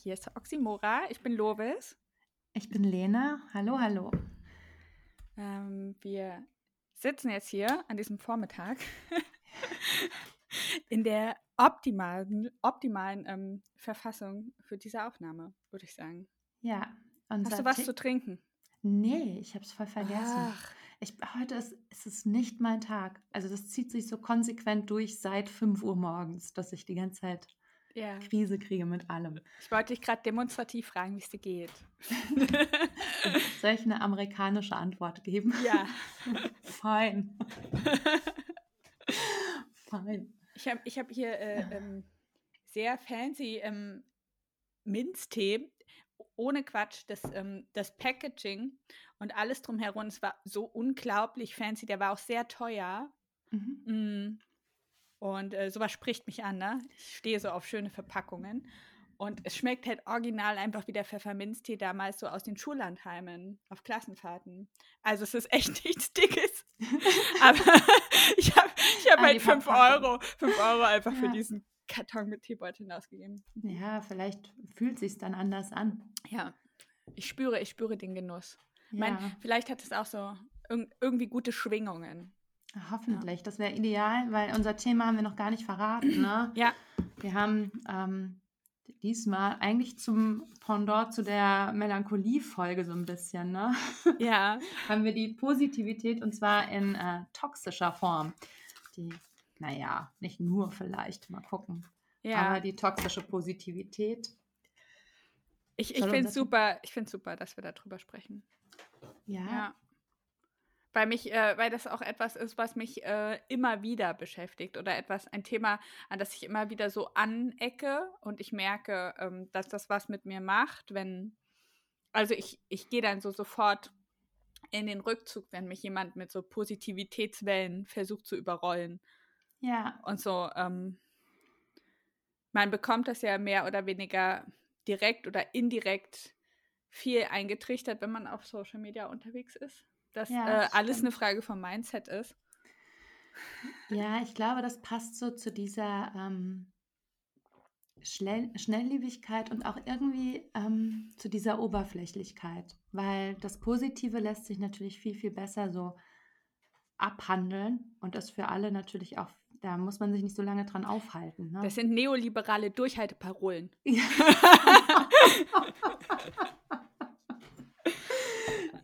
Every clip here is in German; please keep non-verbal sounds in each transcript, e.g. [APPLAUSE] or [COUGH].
Hier ist Oxymora. Ich bin Lovis. Ich bin Lena. Hallo, hallo. Ähm, wir sitzen jetzt hier an diesem Vormittag [LAUGHS] in der optimalen, optimalen ähm, Verfassung für diese Aufnahme, würde ich sagen. Ja. Hast du was zu trinken? Nee, ich habe es voll vergessen. Ach. Ich, heute ist, ist es nicht mein Tag. Also das zieht sich so konsequent durch seit 5 Uhr morgens, dass ich die ganze Zeit ja. Krise kriege mit allem. Ich wollte dich gerade demonstrativ fragen, wie es dir geht. [LAUGHS] Soll ich eine amerikanische Antwort geben? Ja. [LAUGHS] Fein. [LAUGHS] Fein. Ich habe ich hab hier äh, ähm, sehr fancy ähm, Minztee. Ohne Quatsch, das, ähm, das Packaging und alles drumherum, es war so unglaublich fancy. Der war auch sehr teuer. Mhm. Mm. Und äh, sowas spricht mich an, ne? Ich stehe so auf schöne Verpackungen. Und es schmeckt halt original einfach wie der Pfefferminztee damals so aus den Schullandheimen auf Klassenfahrten. Also es ist [LAUGHS] echt nichts Dickes. [LAUGHS] Aber [LAUGHS] ich habe ich hab ah, halt 5 Euro, 5 Euro einfach ja. für diesen Karton mit Teebeuteln ausgegeben. Ja, vielleicht fühlt sich dann anders an. Ja, ich spüre, ich spüre den Genuss. Ja. Mein, vielleicht hat es auch so irgendwie gute Schwingungen. Hoffentlich, das wäre ideal, weil unser Thema haben wir noch gar nicht verraten. Ne? [CLEARS THROAT] Ja. Wir haben ähm, diesmal eigentlich zum Pendant zu der Melancholie-Folge so ein bisschen, ne? [LAUGHS] Ja. haben wir die Positivität und zwar in äh, toxischer Form. Die, naja, nicht nur vielleicht, mal gucken. Ja. Aber die toxische Positivität. Ich, ich finde es super, ich super, dass wir darüber sprechen. ja. ja weil mich, äh, weil das auch etwas ist, was mich äh, immer wieder beschäftigt oder etwas, ein Thema, an das ich immer wieder so anecke und ich merke, ähm, dass das was mit mir macht, wenn, also ich, ich gehe dann so sofort in den Rückzug, wenn mich jemand mit so Positivitätswellen versucht zu überrollen. Ja. Und so, ähm, man bekommt das ja mehr oder weniger direkt oder indirekt viel eingetrichtert, wenn man auf Social Media unterwegs ist dass ja, äh, alles eine Frage vom Mindset ist. Ja, ich glaube, das passt so zu dieser ähm, Schnell Schnelllebigkeit und auch irgendwie ähm, zu dieser Oberflächlichkeit, weil das Positive lässt sich natürlich viel, viel besser so abhandeln und das für alle natürlich auch, da muss man sich nicht so lange dran aufhalten. Ne? Das sind neoliberale Durchhalteparolen. Ja. [LAUGHS] [LAUGHS]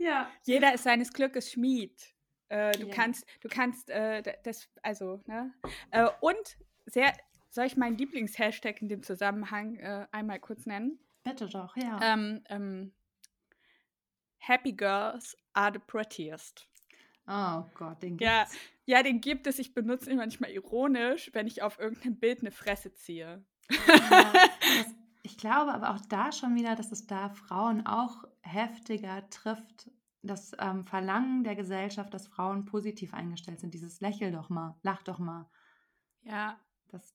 Ja. Jeder ist seines Glückes Schmied. Äh, du ja. kannst, du kannst äh, das, also, ne? Äh, und sehr, soll ich meinen Lieblingshashtag in dem Zusammenhang äh, einmal kurz nennen? Bitte doch, ja. Ähm, ähm, Happy Girls are the prettiest. Oh Gott, den gibt's. Ja, ja, den gibt es. Ich benutze ihn manchmal ironisch, wenn ich auf irgendeinem Bild eine Fresse ziehe. Ja, das, ich glaube aber auch da schon wieder, dass es da Frauen auch heftiger trifft, das ähm, Verlangen der Gesellschaft, dass Frauen positiv eingestellt sind. Dieses Lächel doch mal, lach doch mal. Ja. Das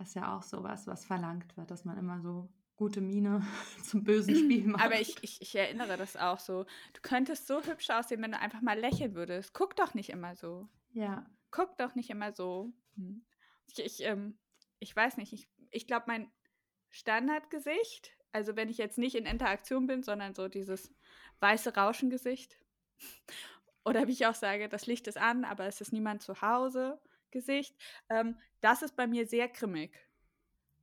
ist ja auch sowas, was verlangt wird, dass man immer so gute Miene [LAUGHS] zum bösen Spiel [CLEARS THROAT] macht. Aber ich, ich, ich erinnere das auch so. Du könntest so hübsch aussehen, wenn du einfach mal lächeln würdest. Guck doch nicht immer so. Ja. Guck doch nicht immer so. Hm. Ich, ich, ähm, ich weiß nicht, ich, ich glaube, mein Standardgesicht. Also wenn ich jetzt nicht in Interaktion bin, sondern so dieses weiße Rauschengesicht. Oder wie ich auch sage, das Licht ist an, aber es ist niemand zu Hause Gesicht. Ähm, das ist bei mir sehr grimmig.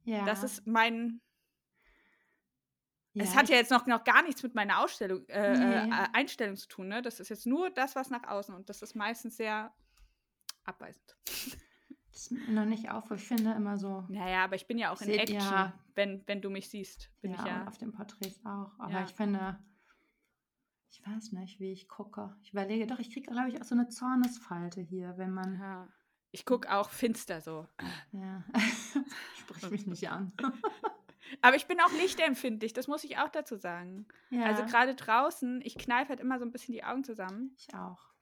Ja. Das ist mein. Ja, es hat ja jetzt noch, noch gar nichts mit meiner Ausstellung, äh, nee. äh, Einstellung zu tun. Ne? Das ist jetzt nur das, was nach außen und das ist meistens sehr abweisend. [LAUGHS] Das ist mir noch nicht auf, ich finde immer so. Naja, aber ich bin ja auch in seht, Action, ja. wenn, wenn du mich siehst. Bin ja, ich ja. auf den Porträts auch. Aber ja. ich finde, ich weiß nicht, wie ich gucke. Ich überlege, doch, ich kriege, glaube ich, auch so eine Zornesfalte hier, wenn man. Ja. Ich gucke auch finster so. Ja. [LAUGHS] Sprich mich nicht an. [LAUGHS] Aber ich bin auch lichtempfindlich, das muss ich auch dazu sagen. Ja. Also gerade draußen, ich kneife halt immer so ein bisschen die Augen zusammen. Ich auch.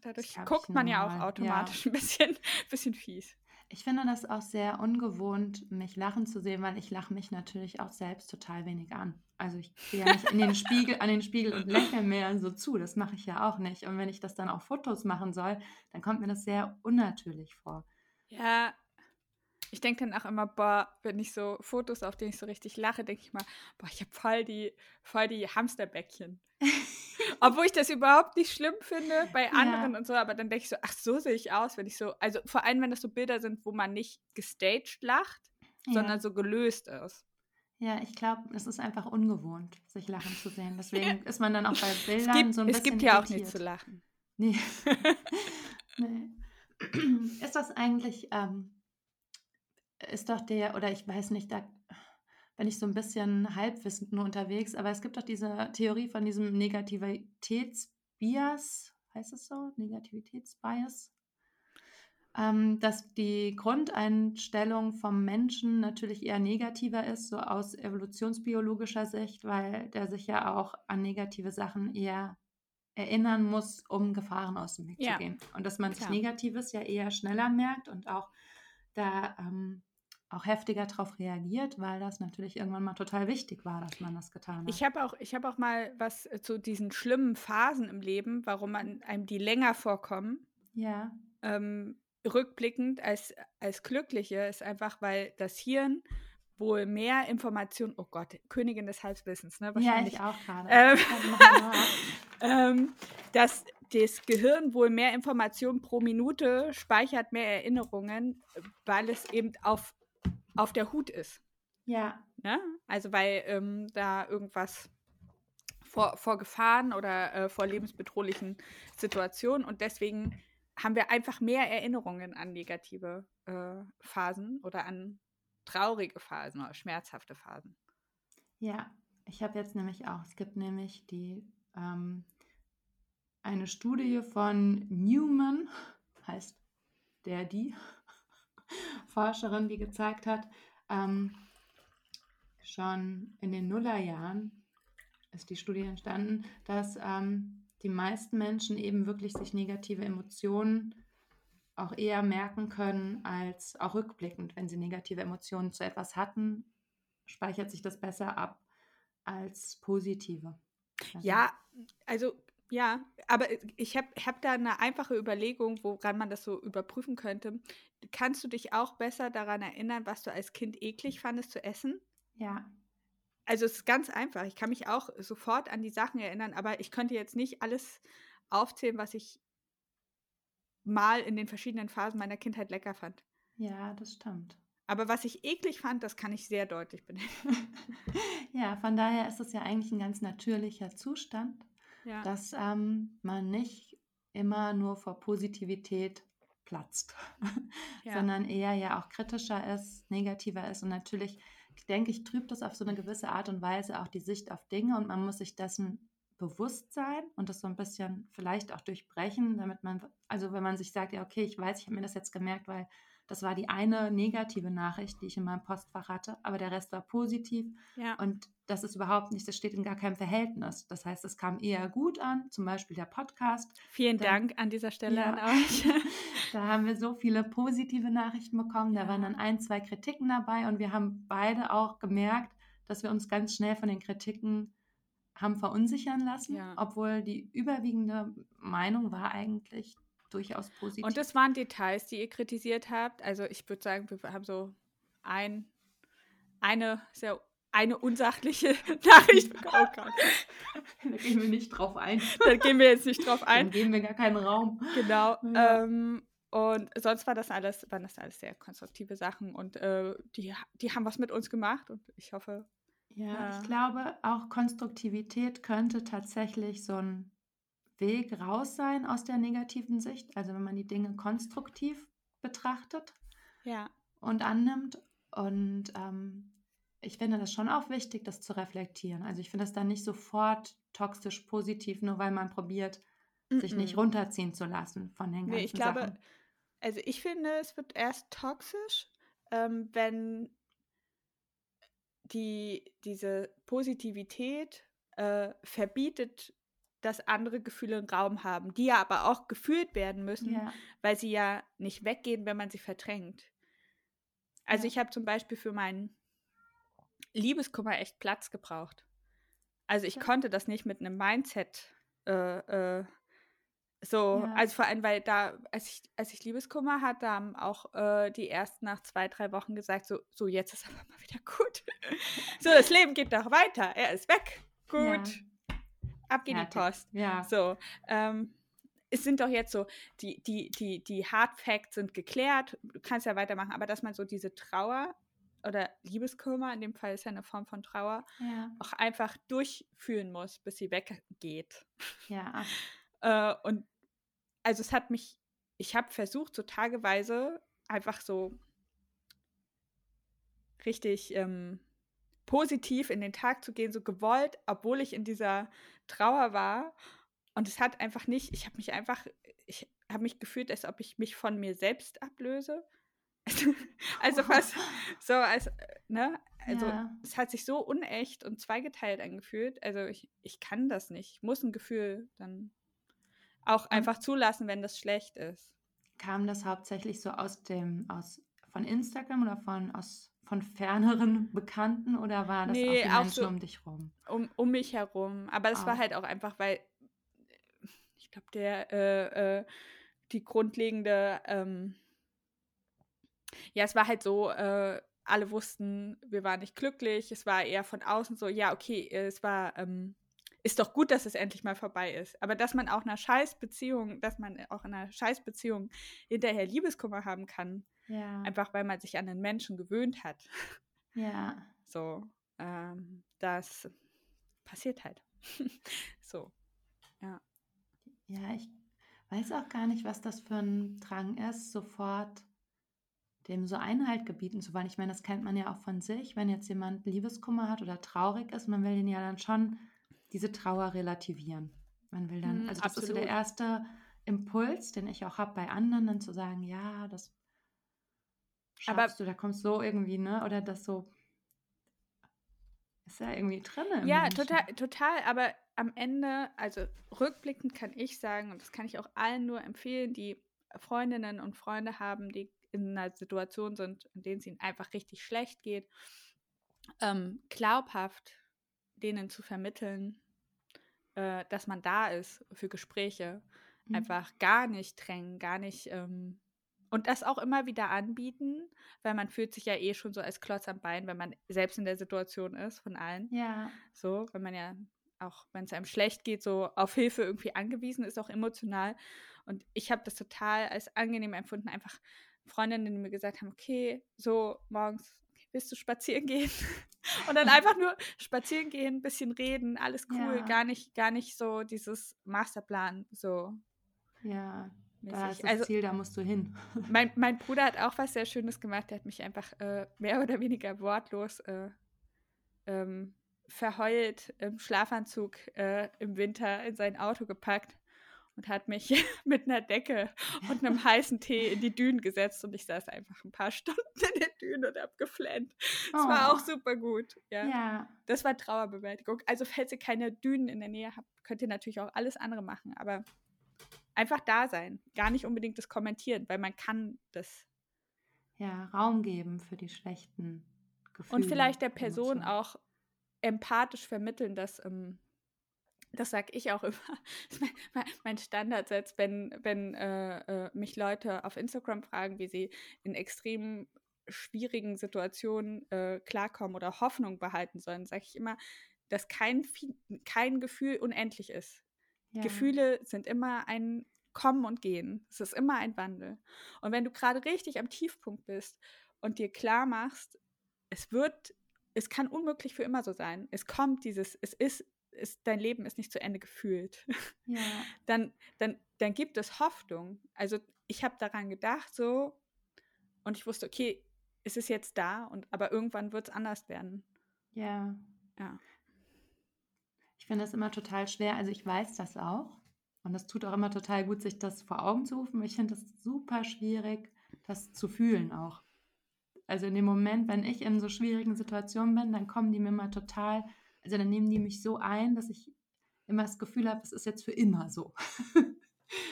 Dadurch guckt man ja auch automatisch ja. ein bisschen, [LAUGHS] bisschen fies. Ich finde das auch sehr ungewohnt, mich lachen zu sehen, weil ich lache mich natürlich auch selbst total wenig an. Also ich gehe ja nicht in den Spiegel, an den Spiegel und lächle mir so zu. Das mache ich ja auch nicht. Und wenn ich das dann auf Fotos machen soll, dann kommt mir das sehr unnatürlich vor. Ja, Ich denke dann auch immer, boah, wenn ich so Fotos, auf denen ich so richtig lache, denke ich mal, boah, ich habe voll die, voll die Hamsterbäckchen. [LAUGHS] [LAUGHS] Obwohl ich das überhaupt nicht schlimm finde bei anderen ja. und so, aber dann denke ich so, ach, so sehe ich aus, wenn ich so, also vor allem, wenn das so Bilder sind, wo man nicht gestaged lacht, ja. sondern so gelöst ist. Ja, ich glaube, es ist einfach ungewohnt, sich lachen zu sehen. Deswegen [LAUGHS] ist man dann auch bei Bildern gibt, so ein bisschen. Es gibt ja auch nicht zu lachen. Nee. [LAUGHS] nee. [CLEARS THROAT] Ist das eigentlich, ähm, ist doch der, oder ich weiß nicht, da bin ich so ein bisschen halbwissend nur unterwegs, aber es gibt doch diese Theorie von diesem Negativitätsbias, heißt es so? Negativitätsbias? Ähm, dass die Grundeinstellung vom Menschen natürlich eher negativer ist, so aus evolutionsbiologischer Sicht, weil der sich ja auch an negative Sachen eher erinnern muss, um Gefahren aus dem Weg ja. zu gehen. Und dass man sich Negatives ja eher schneller merkt und auch da ähm, auch heftiger darauf reagiert, weil das natürlich irgendwann mal total wichtig war, dass man das getan hat. Ich habe auch, hab auch mal was äh, zu diesen schlimmen Phasen im Leben, warum man einem die länger vorkommen. Ja. Ähm, rückblickend als, als glückliche ist einfach, weil das Hirn wohl mehr Informationen, oh Gott, Königin des Halbwissens, ne? Ja, ich auch gerade. Ähm, [LAUGHS] ähm, dass das Gehirn wohl mehr Informationen pro Minute speichert, mehr Erinnerungen, weil es eben auf, auf der Hut ist. Ja. Ne? Also weil ähm, da irgendwas vor, vor Gefahren oder äh, vor lebensbedrohlichen Situationen und deswegen haben wir einfach mehr Erinnerungen an negative äh, Phasen oder an traurige Phasen oder schmerzhafte Phasen. Ja, ich habe jetzt nämlich auch, es gibt nämlich die ähm, eine Studie von Newman, heißt der die [LAUGHS] Forscherin, die gezeigt hat, ähm, schon in den Nullerjahren ist die Studie entstanden, dass ähm, die meisten Menschen eben wirklich sich negative Emotionen auch eher merken können als auch rückblickend, wenn sie negative Emotionen zu etwas hatten, speichert sich das besser ab als positive. Ja, also ja, aber ich habe hab da eine einfache Überlegung, woran man das so überprüfen könnte. Kannst du dich auch besser daran erinnern, was du als Kind eklig fandest zu essen? Ja. Also es ist ganz einfach. Ich kann mich auch sofort an die Sachen erinnern, aber ich könnte jetzt nicht alles aufzählen, was ich mal in den verschiedenen Phasen meiner Kindheit lecker fand. Ja, das stimmt. Aber was ich eklig fand, das kann ich sehr deutlich benennen. [LAUGHS] ja, von daher ist es ja eigentlich ein ganz natürlicher Zustand, ja. dass ähm, man nicht immer nur vor Positivität platzt, [LAUGHS] ja. sondern eher ja auch kritischer ist, negativer ist. Und natürlich, denke ich, trübt das auf so eine gewisse Art und Weise auch die Sicht auf Dinge und man muss sich dessen Bewusstsein und das so ein bisschen vielleicht auch durchbrechen, damit man, also wenn man sich sagt, ja, okay, ich weiß, ich habe mir das jetzt gemerkt, weil das war die eine negative Nachricht, die ich in meinem Postfach hatte, aber der Rest war positiv. Ja. Und das ist überhaupt nicht, das steht in gar keinem Verhältnis. Das heißt, es kam eher gut an, zum Beispiel der Podcast. Vielen Dann, Dank an dieser Stelle ja, an euch. [LAUGHS] da haben wir so viele positive Nachrichten bekommen. Da waren dann ein, zwei Kritiken dabei und wir haben beide auch gemerkt, dass wir uns ganz schnell von den Kritiken haben verunsichern lassen, ja. obwohl die überwiegende Meinung war eigentlich durchaus positiv. Und das waren Details, die ihr kritisiert habt. Also ich würde sagen, wir haben so ein, eine sehr eine unsachliche [LAUGHS] Nachricht bekommen. Oh da gehen wir nicht drauf ein. Da gehen wir jetzt nicht drauf ein. Dann geben wir gar keinen Raum. Genau. Ja. Ähm, und sonst war das alles, waren das alles sehr konstruktive Sachen und äh, die, die haben was mit uns gemacht und ich hoffe, ja, ja, ich glaube, auch Konstruktivität könnte tatsächlich so ein Weg raus sein aus der negativen Sicht. Also wenn man die Dinge konstruktiv betrachtet ja. und annimmt. Und ähm, ich finde das schon auch wichtig, das zu reflektieren. Also ich finde das dann nicht sofort toxisch positiv, nur weil man probiert, mm -mm. sich nicht runterziehen zu lassen von den ganzen nee, ich glaube, Also ich finde, es wird erst toxisch, ähm, wenn die, diese Positivität äh, verbietet, dass andere Gefühle einen Raum haben, die ja aber auch gefühlt werden müssen, ja. weil sie ja nicht weggehen, wenn man sie verdrängt. Also ja. ich habe zum Beispiel für meinen Liebeskummer echt Platz gebraucht. Also ich ja. konnte das nicht mit einem Mindset äh, äh, So, Ja. also vor allem, weil da, als ich, als ich Liebeskummer hatte, haben auch äh, die ersten nach zwei, drei Wochen gesagt, so, so jetzt ist aber mal wieder gut. [LAUGHS] so, das Leben geht doch weiter. Er ist weg. Gut. Ab geht die. Post. Ja. So, ähm, es sind doch jetzt so, die, die, die, die Hard Facts sind geklärt, du kannst ja weitermachen, aber dass man so diese Trauer oder Liebeskummer, in dem Fall ist ja eine Form von Trauer, Ja. auch einfach durchführen muss, bis sie weggeht. Ja. [LAUGHS] Äh, und also es hat mich, ich habe versucht, so tageweise einfach so richtig ähm, positiv in den Tag zu gehen, so gewollt, obwohl ich in dieser Trauer war. Und es hat einfach nicht, ich habe mich einfach, ich habe mich gefühlt, als ob ich mich von mir selbst ablöse. [LAUGHS] also fast so, als, ne? Also Ja. es hat sich so unecht und zweigeteilt angefühlt. Also ich, ich kann das nicht. Ich muss ein Gefühl dann auch einfach zulassen, wenn das schlecht ist. Kam das hauptsächlich so aus dem, aus von Instagram oder von aus von ferneren Bekannten oder war das auch Nee, die auch Menschen so- um dich rum? um, um mich herum. Aber es war Auch. halt auch einfach, weil ich glaube, der äh, äh, die grundlegende, ähm, ja, es war halt so, äh, alle wussten, wir waren nicht glücklich. Es war eher von außen so, ja, okay, es war, ähm, ist doch gut, dass es endlich mal vorbei ist. Aber dass man auch in einer Scheißbeziehung, dass man auch in einer Scheißbeziehung hinterher Liebeskummer haben kann, Ja. einfach weil man sich an den Menschen gewöhnt hat. Ja. [LAUGHS] So, ähm, das passiert halt. [LAUGHS] so. Ja, ich weiß auch gar nicht, was das für ein Drang ist, sofort dem so Einhalt gebieten zu wollen. Ich meine, das kennt man ja auch von sich, wenn jetzt jemand Liebeskummer hat oder traurig ist, man will den ja dann schon diese Trauer relativieren. Man will dann, Mhm, also das ist so der absolut. erste Impuls, den ich auch habe bei anderen, dann zu sagen, ja, das Aber- schaffst du, da kommst du so irgendwie, ne? Oder das so ist ja irgendwie drin. Ja, Menschen. total, total. Aber am Ende, also rückblickend kann ich sagen, und das kann ich auch allen nur empfehlen, die Freundinnen und Freunde haben, die in einer Situation sind, in denen es ihnen einfach richtig schlecht geht, ähm, glaubhaft denen zu vermitteln, äh, dass man da ist für Gespräche. Mhm. Einfach gar nicht drängen, gar nicht. Ähm, und das auch immer wieder anbieten, weil man fühlt sich ja eh schon so als Klotz am Bein, wenn man selbst in der Situation ist, von allen. Ja, So, wenn man ja auch, wenn es einem schlecht geht, so auf Hilfe irgendwie angewiesen ist, auch emotional. Und ich habe das total als angenehm empfunden, einfach Freundinnen, die mir gesagt haben, okay, so morgens, willst du spazieren gehen? [LAUGHS] Und dann [LAUGHS] einfach nur spazieren gehen, ein bisschen reden, alles cool, Ja. gar nicht, gar nicht so dieses Masterplan, so ja. Da ist das Also Ziel, da musst du hin. [LAUGHS] mein, mein Bruder hat auch was sehr Schönes gemacht. Der hat mich einfach äh, mehr oder weniger wortlos äh, ähm, verheult im Schlafanzug äh, im Winter in sein Auto gepackt und hat mich [LAUGHS] mit einer Decke und einem [LAUGHS] heißen Tee in die Dünen gesetzt und ich saß einfach ein paar Stunden in der Düne und hab geflennt. Das war Oh. auch super gut. Ja. Ja, Das war Trauerbewältigung. Also falls ihr keine Dünen in der Nähe habt, könnt ihr natürlich auch alles andere machen, aber einfach da sein, gar nicht unbedingt das kommentieren, weil man kann das ja, Raum geben für die schlechten Gefühle. Und vielleicht der Person Emotionen. auch empathisch vermitteln, dass, ähm, das sage ich auch [LAUGHS] immer, mein, mein- Standardsatz, wenn, wenn äh, äh, mich Leute auf Instagram fragen, wie sie in extrem schwierigen Situationen äh, klarkommen oder Hoffnung behalten sollen, sage ich immer, dass kein, kein Gefühl unendlich ist. Ja. Gefühle sind immer ein Kommen und Gehen. Es ist immer ein Wandel. Und wenn du gerade richtig am Tiefpunkt bist und dir klar machst, es wird, es kann unmöglich für immer so sein. Es kommt dieses, es ist, es, dein Leben ist nicht zu Ende gefühlt. [LAUGHS] Ja, Dann, dann, dann gibt es Hoffnung. Also ich habe daran gedacht so und ich wusste, okay, es ist jetzt da und aber irgendwann wird es anders werden. ja. Ja. Ich finde das immer total schwer. Also ich weiß das auch. Und das tut auch immer total gut, sich das vor Augen zu rufen. Ich finde das super schwierig, das zu fühlen auch. Also in dem Moment, wenn ich in so schwierigen Situationen bin, dann kommen die mir immer total, also dann nehmen die mich so ein, dass ich immer das Gefühl habe, es ist jetzt für immer so. [LAUGHS]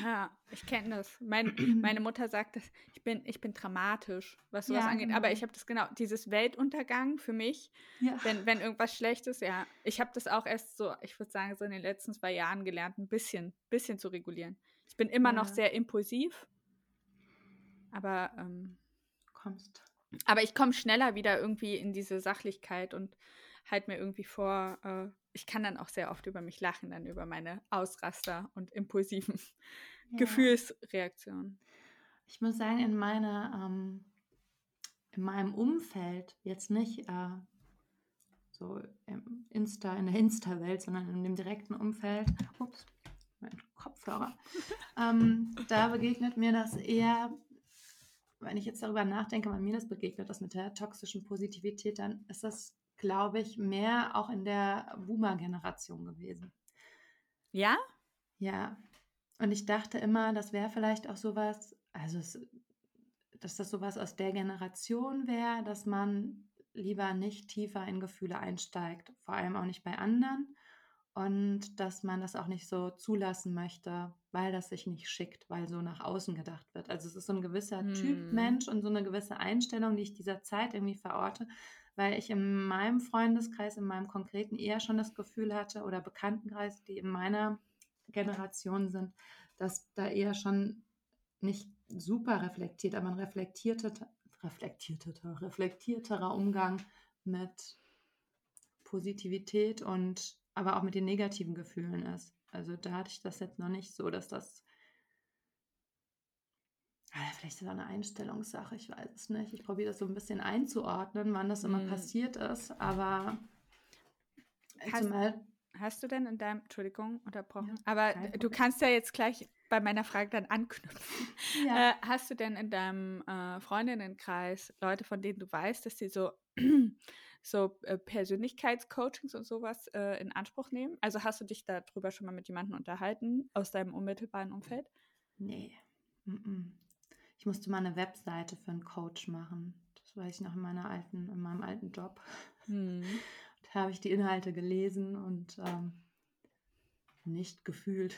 Ja, ich kenne das. Mein, [CLEARS THROAT] meine Mutter sagt, das, ich, bin, ich bin dramatisch, was sowas Ja, angeht. genau. Aber ich habe das genau, dieses Weltuntergang für mich, Ja. wenn, wenn irgendwas schlecht ist, ja. Ich habe das auch erst so, ich würde sagen, so in den letzten zwei Jahren gelernt, ein bisschen, bisschen zu regulieren. Ich bin immer Ja. noch sehr impulsiv, aber, ähm, Kommst. aber ich komme schneller wieder irgendwie in diese Sachlichkeit und halte mir irgendwie vor, äh, ich kann dann auch sehr oft über mich lachen, dann über meine Ausraster und impulsiven [LAUGHS] Ja. Gefühlsreaktionen. Ich muss sagen, in meiner, ähm, in meinem Umfeld, jetzt nicht äh, so im Insta, in der Insta-Welt, sondern in dem direkten Umfeld, ups, mein Kopfhörer, [LAUGHS] ähm, da begegnet mir das eher, wenn ich jetzt darüber nachdenke, wann mir das begegnet, das mit der toxischen Positivität, dann ist das, glaube ich, mehr auch in der Boomer-Generation gewesen. Ja? Ja, und ich dachte immer, das wäre vielleicht auch sowas, also es, dass das sowas aus der Generation wäre, dass man lieber nicht tiefer in Gefühle einsteigt, vor allem auch nicht bei anderen und dass man das auch nicht so zulassen möchte, weil das sich nicht schickt, weil so nach außen gedacht wird. Also es ist so ein gewisser Typ Hm. Mensch und so eine gewisse Einstellung, die ich dieser Zeit irgendwie verorte, weil ich in meinem Freundeskreis, in meinem konkreten eher schon das Gefühl hatte oder Bekanntenkreis, die in meiner Generation sind, dass da eher schon nicht super reflektiert, aber ein reflektierter, reflektierter, reflektierterer Umgang mit Positivität und aber auch mit den negativen Gefühlen ist. Also da hatte ich das jetzt noch nicht so, dass das vielleicht ist das eine Einstellungssache, ich weiß es nicht. Ich probiere das so ein bisschen einzuordnen, wann das immer Hm. passiert ist, aber Hast- zumal Hast du denn in deinem, Entschuldigung, unterbrochen, Ja, aber du kannst ja jetzt gleich bei meiner Frage dann anknüpfen. [LAUGHS] ja, Äh, hast du denn in deinem äh, Freundinnenkreis Leute, von denen du weißt, dass sie so, [CLEARS THROAT] so äh, Persönlichkeitscoachings und sowas äh, in Anspruch nehmen? Also hast du dich darüber schon mal mit jemandem unterhalten aus deinem unmittelbaren Umfeld? Nee. Mm-mm. Ich musste mal eine Webseite für einen Coach machen. Das weiß ich noch in meiner alten, in meinem alten Job. Hm. [LAUGHS] Da habe ich die Inhalte gelesen und ähm, nicht gefühlt.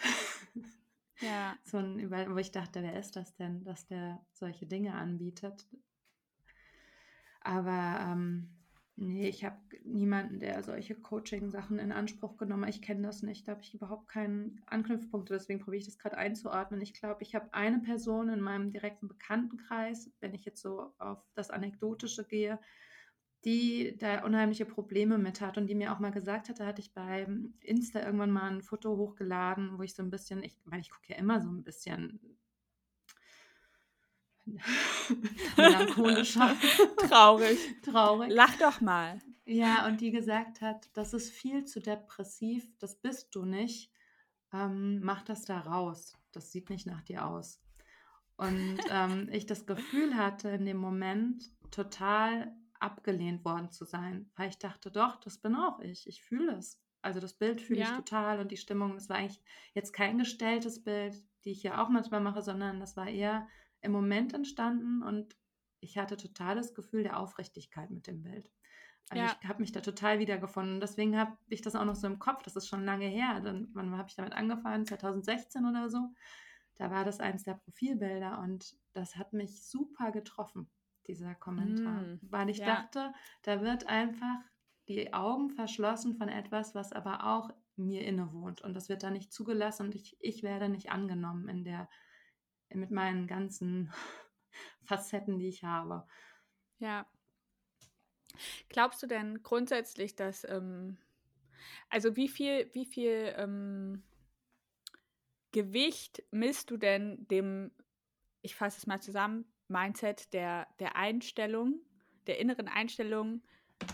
Ja, [LAUGHS] so ein, wo ich dachte, wer ist das denn, dass der solche Dinge anbietet? Aber ähm, nee, ich habe niemanden, der solche Coaching-Sachen in Anspruch genommen hat. Ich kenne das nicht. Da habe ich überhaupt keinen Anknüpfpunkt. Deswegen probiere ich das gerade einzuordnen. Ich glaube, ich habe eine Person in meinem direkten Bekanntenkreis, wenn ich jetzt so auf das Anekdotische gehe, die da unheimliche Probleme mit hat und die mir auch mal gesagt hat, da hatte ich bei Insta irgendwann mal ein Foto hochgeladen, wo ich so ein bisschen, ich meine, ich gucke ja immer so ein bisschen [LAUGHS] melancholischer, [LAUGHS] traurig. traurig. Lach doch mal. Ja, und die gesagt hat, das ist viel zu depressiv, das bist du nicht. Ähm, mach das da raus. Das sieht nicht nach dir aus. Und [LAUGHS] ähm, ich das Gefühl hatte, in dem Moment total abgelehnt worden zu sein, weil ich dachte, doch, das bin auch ich. Ich fühle es. Also das Bild fühle ich Ja. total und die Stimmung, das war eigentlich jetzt kein gestelltes Bild, die ich ja auch manchmal mache, sondern das war eher im Moment entstanden und ich hatte total das Gefühl der Aufrichtigkeit mit dem Bild. Also Ja. ich habe mich da total wiedergefunden. Deswegen habe ich das auch noch so im Kopf. Das ist schon lange her. Dann, wann habe ich damit angefangen? 2016 oder so. Da war das eins der Profilbilder und das hat mich super getroffen, dieser Kommentar. Mm, Weil ich ja. dachte, da wird einfach die Augen verschlossen von etwas, was aber auch mir innewohnt. Und das wird da nicht zugelassen und ich, ich werde nicht angenommen in der, mit meinen ganzen [LAUGHS] Facetten, die ich habe. Ja. Glaubst du denn grundsätzlich, dass, ähm, also wie viel, wie viel ähm, Gewicht misst du denn dem, ich fasse es mal zusammen, Mindset der, der Einstellung, der inneren Einstellung,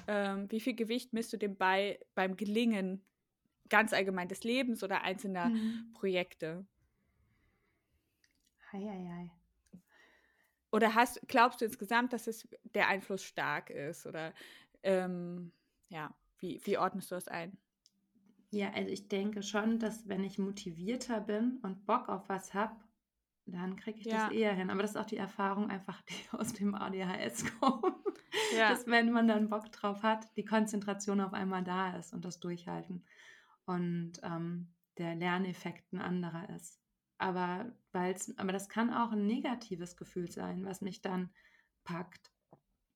ähm, wie viel Gewicht misst du dem bei beim Gelingen ganz allgemein des Lebens oder einzelner Mhm. Projekte? Hei, hei, hei. Oder hast, glaubst du insgesamt, dass es der Einfluss stark ist? Oder ähm, ja, wie, wie ordnest du das ein? Ja, also ich denke schon, dass wenn ich motivierter bin und Bock auf was habe, dann kriege ich Ja. das eher hin. Aber das ist auch die Erfahrung einfach, die [LAUGHS] aus dem ADHS kommt. Ja. Dass wenn man dann Bock drauf hat, die Konzentration auf einmal da ist und das Durchhalten. Und ähm, der Lerneffekt ein anderer ist. Aber, weil's, aber das kann auch ein negatives Gefühl sein, was mich dann packt.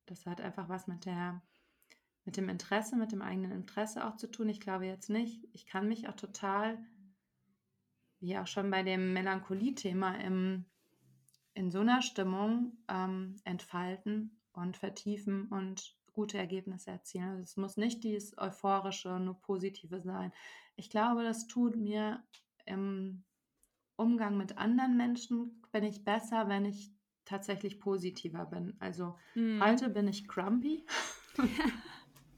Das hat einfach was mit der mit dem Interesse, mit dem eigenen Interesse auch zu tun. Ich glaube jetzt nicht. Ich kann mich auch total wie auch schon bei dem Melancholie-Thema, in so einer Stimmung ähm, entfalten und vertiefen und gute Ergebnisse erzielen. Also es muss nicht dieses euphorische, nur positive sein. Ich glaube, das tut mir im Umgang mit anderen Menschen, bin ich besser, wenn ich tatsächlich positiver bin. Also hm. heute bin ich grumpy. [LAUGHS]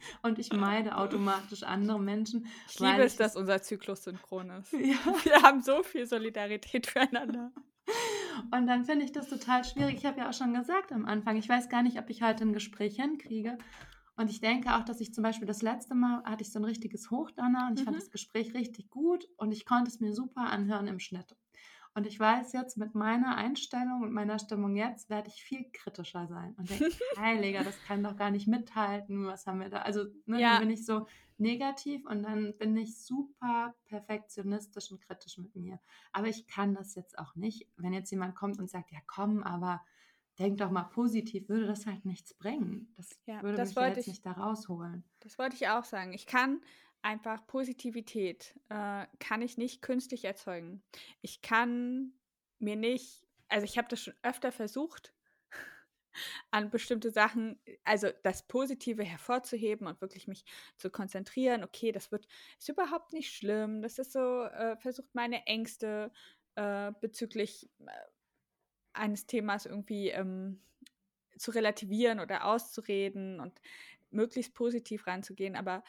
[LAUGHS] und ich meide automatisch andere Menschen. Ich liebe es, dass unser Zyklus synchron ist. [LAUGHS] Ja. Wir haben so viel Solidarität füreinander. Und dann finde ich das total schwierig. Ich habe ja auch schon gesagt am Anfang, ich weiß gar nicht, ob ich heute ein Gespräch hinkriege. Und ich denke auch, dass ich zum Beispiel das letzte Mal hatte ich so ein richtiges Hochdonner und ich mhm. fand das Gespräch richtig gut und ich konnte es mir super anhören im Schnitt. Und ich weiß jetzt, mit meiner Einstellung und meiner Stimmung jetzt werde ich viel kritischer sein und denke, [LAUGHS] Heiliger, das kann doch gar nicht mithalten, was haben wir da? Also ne, ja. dann bin ich so negativ und dann bin ich super perfektionistisch und kritisch mit mir. Aber ich kann das jetzt auch nicht. Wenn jetzt jemand kommt und sagt, ja komm, aber denk doch mal positiv, würde das halt nichts bringen. Das ja, würde das mich jetzt ich, nicht da rausholen. Das wollte ich auch sagen. Ich kann einfach Positivität äh, kann ich nicht künstlich erzeugen. Ich kann mir nicht, also ich habe das schon öfter versucht, [LAUGHS] an bestimmte Sachen, also das Positive hervorzuheben und wirklich mich zu konzentrieren. Okay, das wird ist überhaupt nicht schlimm. Das ist so, äh, versucht meine Ängste äh, bezüglich äh, eines Themas irgendwie ähm, zu relativieren oder auszureden und möglichst positiv ranzugehen. Aber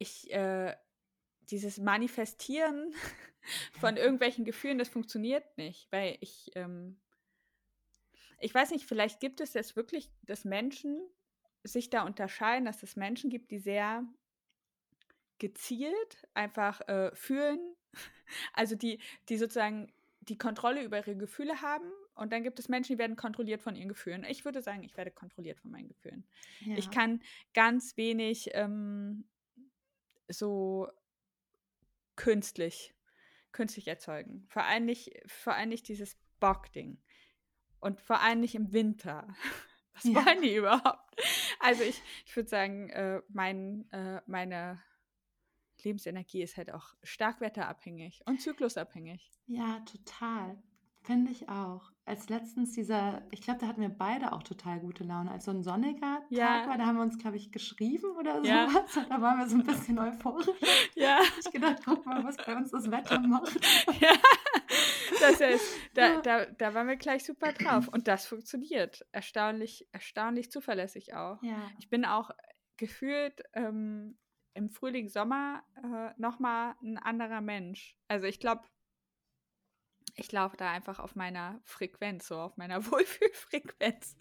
ich, äh, dieses Manifestieren [LAUGHS] von irgendwelchen Gefühlen, das funktioniert nicht, weil ich, ähm, ich weiß nicht, vielleicht gibt es jetzt wirklich, dass Menschen sich da unterscheiden, dass es Menschen gibt, die sehr gezielt einfach äh, fühlen, [LAUGHS] also die, die sozusagen die Kontrolle über ihre Gefühle haben und dann gibt es Menschen, die werden kontrolliert von ihren Gefühlen. Ich würde sagen, ich werde kontrolliert von meinen Gefühlen. Ja. Ich kann ganz wenig ähm, so künstlich, künstlich erzeugen. Vor allem nicht, vor allem nicht dieses Bock-Ding. Und vor allem nicht im Winter. [LAUGHS] Was ja. wollen die überhaupt? Also ich, ich würde sagen, äh, mein, äh, meine Lebensenergie ist halt auch stark wetterabhängig und zyklusabhängig. Ja, total. Finde ich auch. Als letztens dieser, ich glaube, da hatten wir beide auch total gute Laune. Als so ein sonniger ja. Tag war, da haben wir uns, glaube ich, geschrieben oder ja. sowas. Und da waren wir so ein bisschen euphorisch. Ja. Ich gedacht, guck mal, was bei uns das Wetter macht. Ja, das ist, da, da, da waren wir gleich super drauf. Und das funktioniert. Erstaunlich, erstaunlich zuverlässig auch. Ja. Ich bin auch gefühlt ähm, im Frühling, Sommer äh, nochmal ein anderer Mensch. Also ich glaube, ich laufe da einfach auf meiner Frequenz, so auf meiner [LAUGHS] Wohlfühlfrequenz.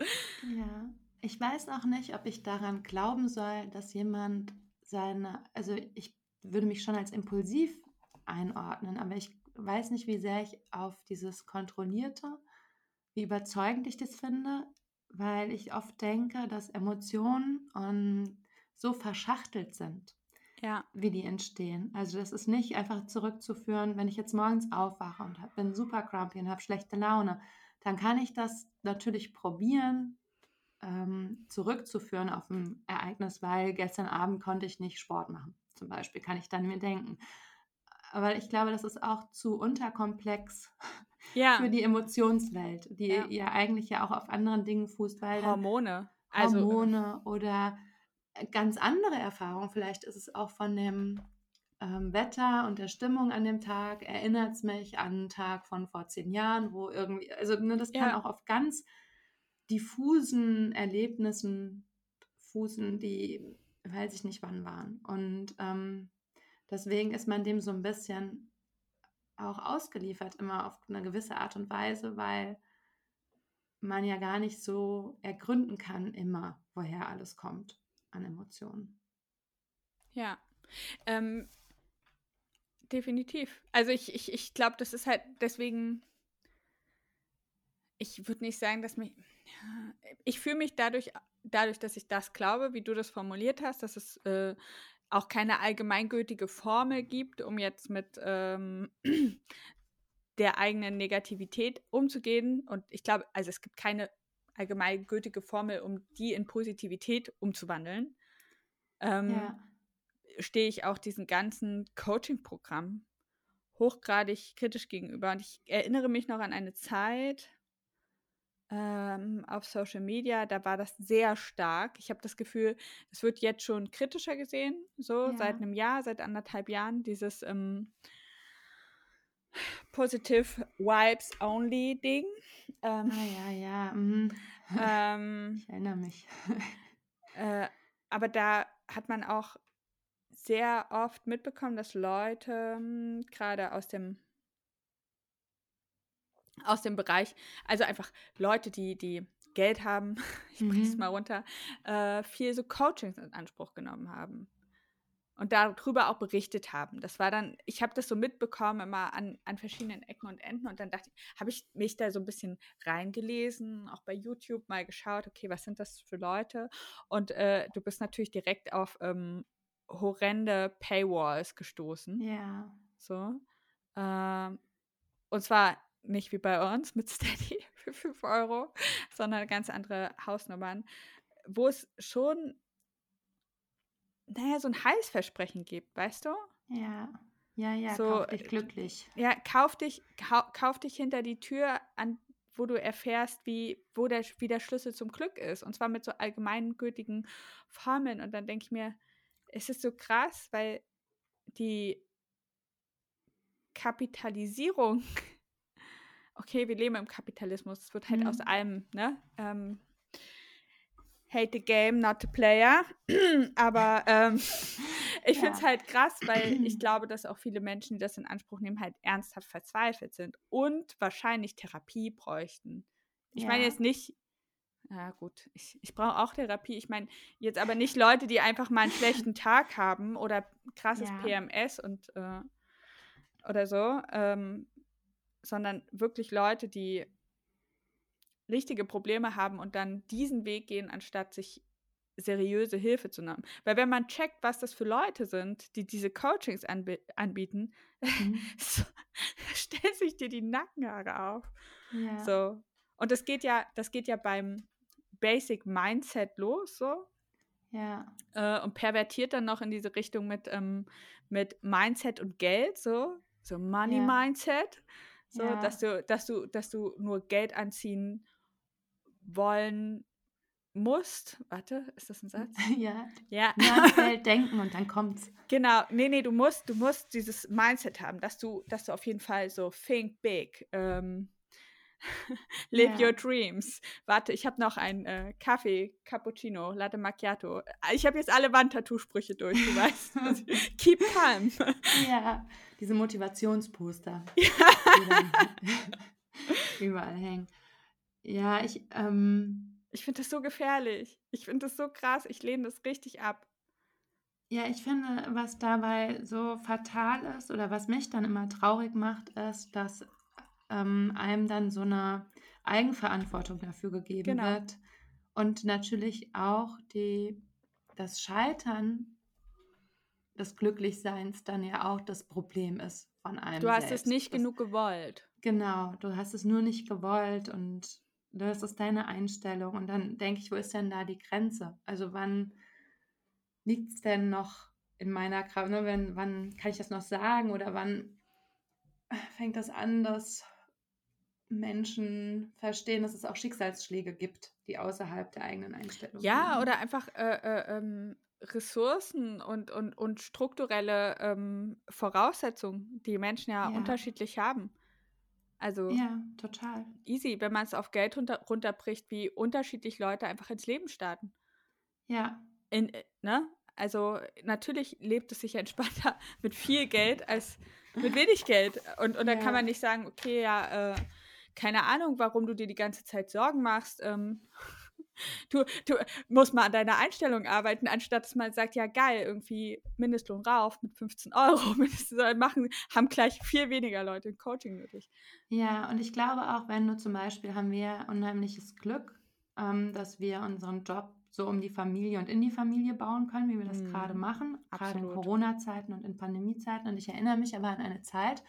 Ja, ich weiß auch nicht, ob ich daran glauben soll, dass jemand seine, also ich würde mich schon als impulsiv einordnen, aber ich weiß nicht, wie sehr ich auf dieses Kontrollierte, wie überzeugend ich das finde, weil ich oft denke, dass Emotionen so verschachtelt sind ja. wie die entstehen. Also das ist nicht einfach zurückzuführen, wenn ich jetzt morgens aufwache und hab, bin super grumpy und habe schlechte Laune, dann kann ich das natürlich probieren, ähm, zurückzuführen auf ein Ereignis, weil gestern Abend konnte ich nicht Sport machen, zum Beispiel, kann ich dann mir denken. Aber ich glaube, das ist auch zu unterkomplex ja. für die Emotionswelt, die ja. ja. eigentlich ja auch auf anderen Dingen fußt, weil Hormone. Hormone also, oder ganz andere Erfahrung. Vielleicht ist es auch von dem ähm, Wetter und der Stimmung an dem Tag, erinnert es mich an einen Tag von vor zehn Jahren, wo irgendwie, also ne, das kann ja. auch auf ganz diffusen Erlebnissen fußen, die weiß ich nicht wann waren. Und ähm, deswegen ist man dem so ein bisschen auch ausgeliefert, immer auf eine gewisse Art und Weise, weil man ja gar nicht so ergründen kann immer, woher alles kommt an Emotionen. Ja, ähm, definitiv. Also ich, ich, ich glaube, das ist halt deswegen, ich würde nicht sagen, dass mich, ich fühle mich dadurch, dadurch, dass ich das glaube, wie du das formuliert hast, dass es äh, auch keine allgemeingültige Formel gibt, um jetzt mit ähm, [CLEARS THROAT] der eigenen Negativität umzugehen. Und ich glaube, also es gibt keine allgemeingültige Formel, um die in Positivität umzuwandeln, ähm, ja. stehe ich auch diesen ganzen Coaching-Programm hochgradig kritisch gegenüber. Und ich erinnere mich noch an eine Zeit ähm, auf Social Media, da war das sehr stark. Ich habe das Gefühl, es wird jetzt schon kritischer gesehen, so Ja. seit einem Jahr, seit anderthalb Jahren, dieses ähm, Positive Vibes Only Ding. Ähm, Ah ja, ja. Mhm. ähm, [LAUGHS] Ich erinnere mich. Äh, aber da hat man auch sehr oft mitbekommen, dass Leute hm, gerade aus dem aus dem Bereich, also einfach Leute, die, die Geld haben, [LAUGHS] ich breche es Mhm. mal runter, äh, viel so Coachings in Anspruch genommen haben und darüber auch berichtet haben. Das war dann, ich habe das so mitbekommen immer an, an verschiedenen Ecken und Enden und dann dachte ich, habe ich mich da so ein bisschen reingelesen, auch bei YouTube mal geschaut, okay, was sind das für Leute? Und äh, du bist natürlich direkt auf ähm, horrende Paywalls gestoßen. Ja. So. Ähm, und zwar nicht wie bei uns mit Steady [LAUGHS] für 5 Euro, sondern ganz andere Hausnummern, wo es schon, naja, so ein Heißversprechen gibt, weißt du? Ja. Ja, ja, So, kauf dich äh, glücklich. Ja, kauf dich, kau, kauf dich hinter die Tür, an, wo du erfährst, wie, wo der, wie der Schlüssel zum Glück ist. Und zwar mit so allgemeingültigen Formeln. Und dann denke ich mir, es ist so krass, weil die Kapitalisierung, [LAUGHS] okay, wir leben im Kapitalismus, es wird halt aus Mhm. allem, ne? Ähm, hate the game, not the player. [CLEARS THROAT] Aber ähm, [LAUGHS] ich finde es Ja. halt krass, weil [CLEARS THROAT] ich glaube, dass auch viele Menschen, die das in Anspruch nehmen, halt ernsthaft verzweifelt sind und wahrscheinlich Therapie bräuchten. Ich meine Ja. jetzt nicht, ja gut, ich, ich brauche auch Therapie. Ich meine jetzt aber nicht Leute, die einfach mal einen schlechten [LAUGHS] Tag haben oder krasses Ja. PMS und äh, oder so, ähm, sondern wirklich Leute, die richtige Probleme haben und dann diesen Weg gehen, anstatt sich seriöse Hilfe zu nehmen. Weil wenn man checkt, was das für Leute sind, die diese Coachings anbi anbieten, Mhm. [LAUGHS] so, stellt sich dir die Nackenhaare auf. Ja. So. Und das geht ja, das geht ja beim Basic Mindset los, so. Ja. Äh, und pervertiert dann noch in diese Richtung mit, ähm, mit Mindset und Geld, so. So Money Ja. Mindset. So, Ja. dass du, dass du, dass du nur Geld anziehen wollen musst. Warte, ist das ein Satz? [LAUGHS] Ja. Ja. Geld denken und dann kommt's. Genau, nee, nee, du musst, du musst dieses Mindset haben, dass du, dass du auf jeden Fall so think big, ähm, [LAUGHS] live Ja. your dreams. Warte, ich habe noch einen äh, Kaffee, Cappuccino, Latte Macchiato. Ich habe jetzt alle Wandtattoo-Sprüche durch, du weißt. [LAUGHS] Keep calm. Ja. Diese Motivationsposter, Ja. die überall hängen. Ja, ich, ähm, Ich finde das so gefährlich. Ich finde das so krass. Ich lehne das richtig ab. ja, ich finde, was dabei so fatal ist oder was mich dann immer traurig macht, ist, dass ähm, einem dann so eine Eigenverantwortung dafür gegeben Genau. wird und natürlich auch die, das Scheitern des Glücklichseins dann ja auch das Problem ist von einem Du hast es selbst. nicht Das- genug gewollt. Genau, du hast es nur nicht gewollt und das ist deine Einstellung. Und dann denke ich, wo ist denn da die Grenze? Also wann liegt es denn noch in meiner Kraft? Ne? Wenn, wann kann ich das noch sagen? Oder wann fängt das an, dass Menschen verstehen, dass es auch Schicksalsschläge gibt, die außerhalb der eigenen Einstellung Ja, liegen? oder einfach äh, äh, ähm, Ressourcen und, und, und strukturelle ähm, Voraussetzungen, die Menschen ja, Ja. unterschiedlich haben. Also Ja, total. easy, wenn man es auf Geld runter, runterbricht, wie unterschiedlich Leute einfach ins Leben starten. Ja, In, äh, ne? Also natürlich lebt es sich entspannter [LAUGHS] mit viel Geld als mit wenig Geld. Und, und da Ja. kann man nicht sagen, okay, ja, äh, keine Ahnung, warum du dir die ganze Zeit Sorgen machst. Ähm, du, du musst mal an deiner Einstellung arbeiten, anstatt dass man sagt, ja geil, irgendwie Mindestlohn rauf mit 15 Euro. [LAUGHS] Mindestlohn machen, haben gleich viel weniger Leute ein Coaching nötig. Ja, und ich glaube auch, wenn du zum Beispiel haben wir unheimliches Glück, ähm, dass wir unseren Job so um die Familie und in die Familie bauen können, wie wir das Mhm, gerade machen, gerade in. Corona-Zeiten und in Pandemiezeiten. Und ich erinnere mich aber an eine Zeit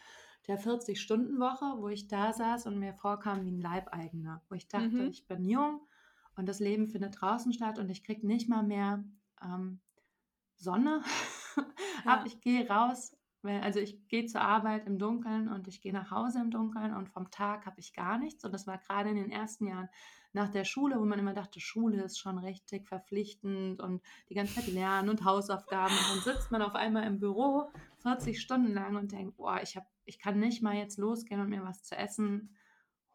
der 40-Stunden-Woche, wo ich da saß und mir vorkam wie ein Leibeigener, wo ich dachte, Mhm. ich bin jung und das Leben findet draußen statt und ich kriege nicht mal mehr ähm, Sonne [LAUGHS] ab. Ja. Ich gehe raus Weil, also ich gehe zur Arbeit im Dunkeln und ich gehe nach Hause im Dunkeln und vom Tag habe ich gar nichts. Und das war gerade in den ersten Jahren nach der Schule, wo man immer dachte, Schule ist schon richtig verpflichtend und die ganze Zeit lernen und Hausaufgaben. Und dann sitzt man auf einmal im Büro 40 Stunden lang und denkt, boah, ich, hab, ich kann nicht mal jetzt losgehen und mir was zu essen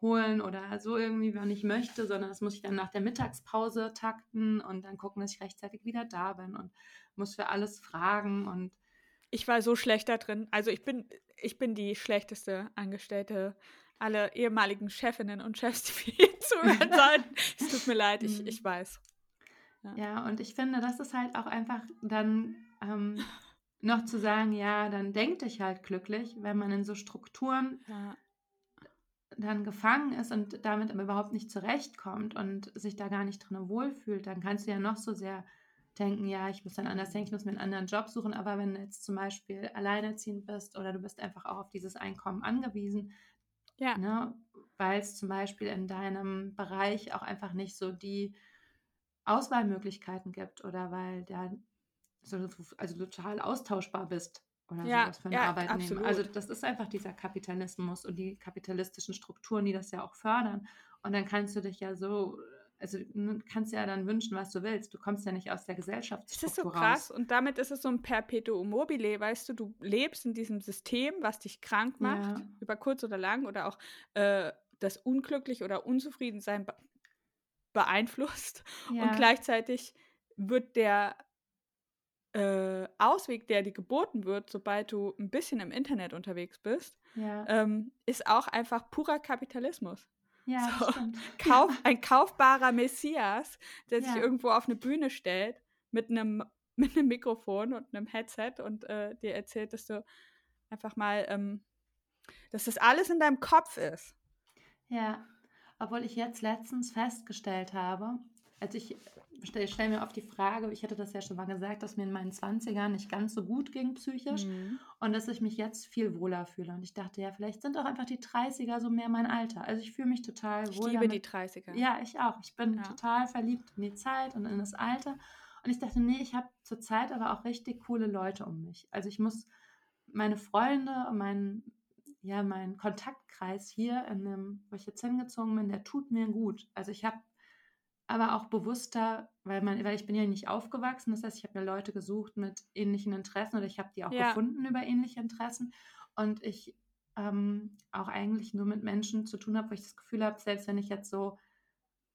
holen oder so irgendwie, wann ich möchte, sondern das muss ich dann nach der Mittagspause takten und dann gucken, dass ich rechtzeitig wieder da bin und muss für alles fragen und ich war so schlecht da drin. Also ich bin, ich bin die schlechteste Angestellte aller ehemaligen Chefinnen und Chefs, die wir zuhören [LAUGHS] sollten. es tut mir leid, ich, ich weiß. Ja. ja. und ich finde, das ist halt auch einfach dann ähm, [LAUGHS] noch zu sagen, ja, dann denk dich halt glücklich, wenn man in so Strukturen ja. Dann gefangen ist und damit aber überhaupt nicht zurechtkommt und sich da gar nicht drin wohlfühlt, dann kannst du ja noch so sehr denken, ja, ich muss dann anders denken, ich muss mir einen anderen Job suchen. Aber wenn du jetzt zum Beispiel alleinerziehend bist oder du bist einfach auch auf dieses Einkommen angewiesen, ja. ne, weil es zum Beispiel in deinem Bereich auch einfach nicht so die Auswahlmöglichkeiten gibt oder weil da so, also total austauschbar bist oder ja, sowas für einen ja, Arbeitnehmer. Absolut. Also das ist einfach dieser Kapitalismus und die kapitalistischen Strukturen, die das ja auch fördern. Und dann kannst du dich ja so also du kannst ja dann wünschen, was du willst. Du kommst ja nicht aus der Gesellschaftsstruktur Das ist so krass raus. und damit ist es so ein Perpetuum mobile, weißt du, du lebst in diesem System, was dich krank macht, ja. über kurz oder lang oder auch äh, das Unglücklich oder Unzufriedensein be beeinflusst ja. und gleichzeitig wird der äh, Ausweg, der dir geboten wird, sobald du ein bisschen im Internet unterwegs bist, ja. ähm, ist auch einfach purer Kapitalismus. Ja, so, [LAUGHS] Kauf, ein kaufbarer Messias, der sich irgendwo auf eine Bühne stellt mit einem, [LAUGHS] mit einem Mikrofon und einem Headset und äh, dir erzählt, dass du einfach mal, ähm, dass das alles in deinem Kopf ist. Ja, obwohl ich jetzt letztens festgestellt habe, also ich stelle stell mir oft die Frage, ich hatte das ja schon mal gesagt, dass mir in meinen 20ern nicht ganz so gut ging psychisch mhm. und dass ich mich jetzt viel wohler fühle. Und ich dachte, ja, vielleicht sind auch einfach die 30er so mehr mein Alter. Also ich fühle mich total wohl. Ich liebe damit. die 30er. Ja, ich auch. Ich bin ja. total verliebt in die Zeit und in das Alter. Und ich dachte, nee, ich habe zurzeit aber auch richtig coole Leute um mich. Also ich muss meine Freunde, mein, ja, mein Kontaktkreis hier, in dem, wo ich jetzt hingezogen bin, der tut mir gut. Also ich habe aber auch bewusster, weil man, weil ich bin ja nicht aufgewachsen, das heißt, ich habe mir Leute gesucht mit ähnlichen Interessen oder ich habe die auch ja. gefunden über ähnliche Interessen und ich ähm, auch eigentlich nur mit Menschen zu tun habe, wo ich das Gefühl habe, selbst wenn ich jetzt so,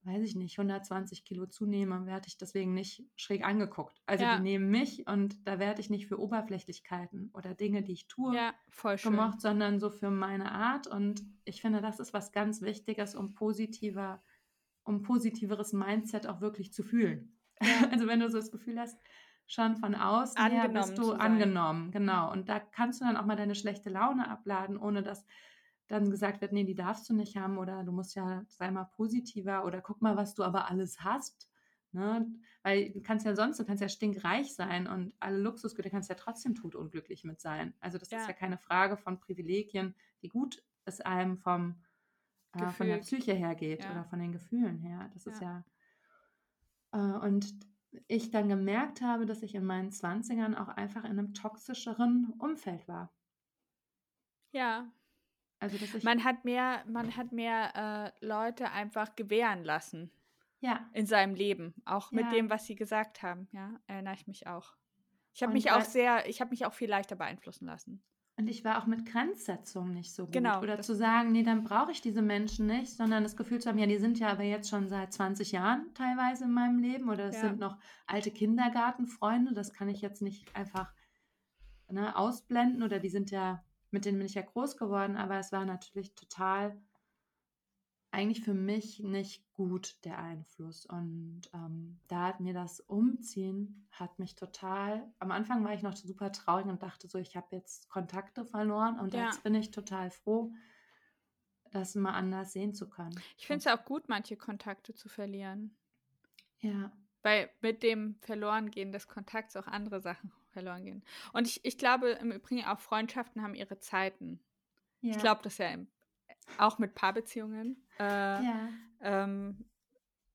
weiß ich nicht, 120 Kilo zunehme, werde ich deswegen nicht schräg angeguckt. Also ja. die nehmen mich und da werde ich nicht für Oberflächlichkeiten oder Dinge, die ich tue, ja, gemocht, sondern so für meine Art und ich finde, das ist was ganz Wichtiges, um positiver um positiveres Mindset auch wirklich zu fühlen. Ja. [LAUGHS] Also wenn du so das Gefühl hast, schon von außen angenommen her bist du angenommen, genau. Und da kannst du dann auch mal deine schlechte Laune abladen, ohne dass dann gesagt wird, nee, die darfst du nicht haben oder du musst ja, sei mal positiver oder guck mal, was du aber alles hast. Ne? Weil du kannst ja sonst, du kannst ja stinkreich sein und alle Luxusgüter kannst ja trotzdem totunglücklich mit sein. Also das ja. ist ja keine Frage von Privilegien, wie gut es einem vom äh, von der Psyche her geht ja. oder von den Gefühlen her. Das ja. ist ja. Äh, und ich dann gemerkt habe, dass ich in meinen 20ern auch einfach in einem toxischeren Umfeld war. Ja. Also, dass ich man hat mehr, man hat mehr äh, Leute einfach gewähren lassen. Ja. In seinem Leben. Auch mit ja. dem, was sie gesagt haben. Ja, erinnere ich mich auch. Ich habe mich auch sehr, ich habe mich auch viel leichter beeinflussen lassen. Und ich war auch mit Grenzsetzung nicht so gut. Genau. Oder zu sagen, nee, dann brauche ich diese Menschen nicht, sondern das Gefühl zu haben, ja, die sind ja aber jetzt schon seit 20 Jahren teilweise in meinem Leben oder es ja. sind noch alte Kindergartenfreunde, das kann ich jetzt nicht einfach ne, ausblenden oder die sind ja, mit denen bin ich ja groß geworden, aber es war natürlich total eigentlich für mich nicht gut, der Einfluss. Und ähm, da hat mir das Umziehen, hat mich total, am Anfang war ich noch super traurig und dachte so, ich habe jetzt Kontakte verloren und ja. jetzt bin ich total froh, das mal anders sehen zu können. Ich finde es ja auch gut, manche Kontakte zu verlieren. Ja. Weil mit dem Verlorengehen des Kontakts auch andere Sachen verloren gehen. Und ich, ich glaube im Übrigen auch Freundschaften haben ihre Zeiten. Ja. Ich glaube das ja im auch mit Paarbeziehungen. Äh, ja. Ähm,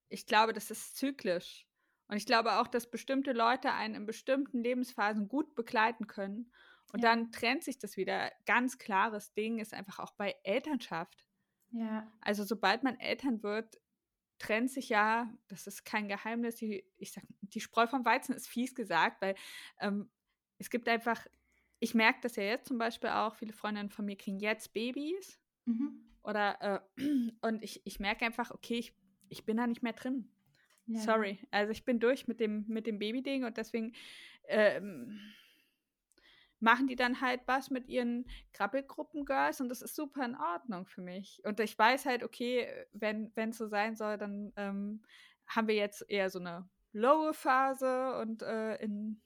ich glaube, das ist zyklisch. Und ich glaube auch, dass bestimmte Leute einen in bestimmten Lebensphasen gut begleiten können Und ja. dann trennt sich das wieder. Ganz klares Ding ist einfach auch bei Elternschaft. Ja. Also sobald man Eltern wird, trennt sich ja, das ist kein Geheimnis, die, ich sag, die Spreu vom Weizen ist fies gesagt, weil ähm, es gibt einfach, ich merke das ja jetzt zum Beispiel auch, viele Freundinnen von mir kriegen jetzt Babys. Mhm. Oder äh, [CLEARS THROAT] und ich, ich merke einfach, okay, ich, ich bin da nicht mehr drin. Ja. Sorry. Also ich bin durch mit dem, mit dem Baby-Ding und deswegen ähm, machen die dann halt was mit ihren Krabbelgruppen-Girls und das ist super in Ordnung für mich. Und ich weiß halt, okay, wenn es so sein soll, dann ähm, haben wir jetzt eher so eine lowe Phase und äh, in,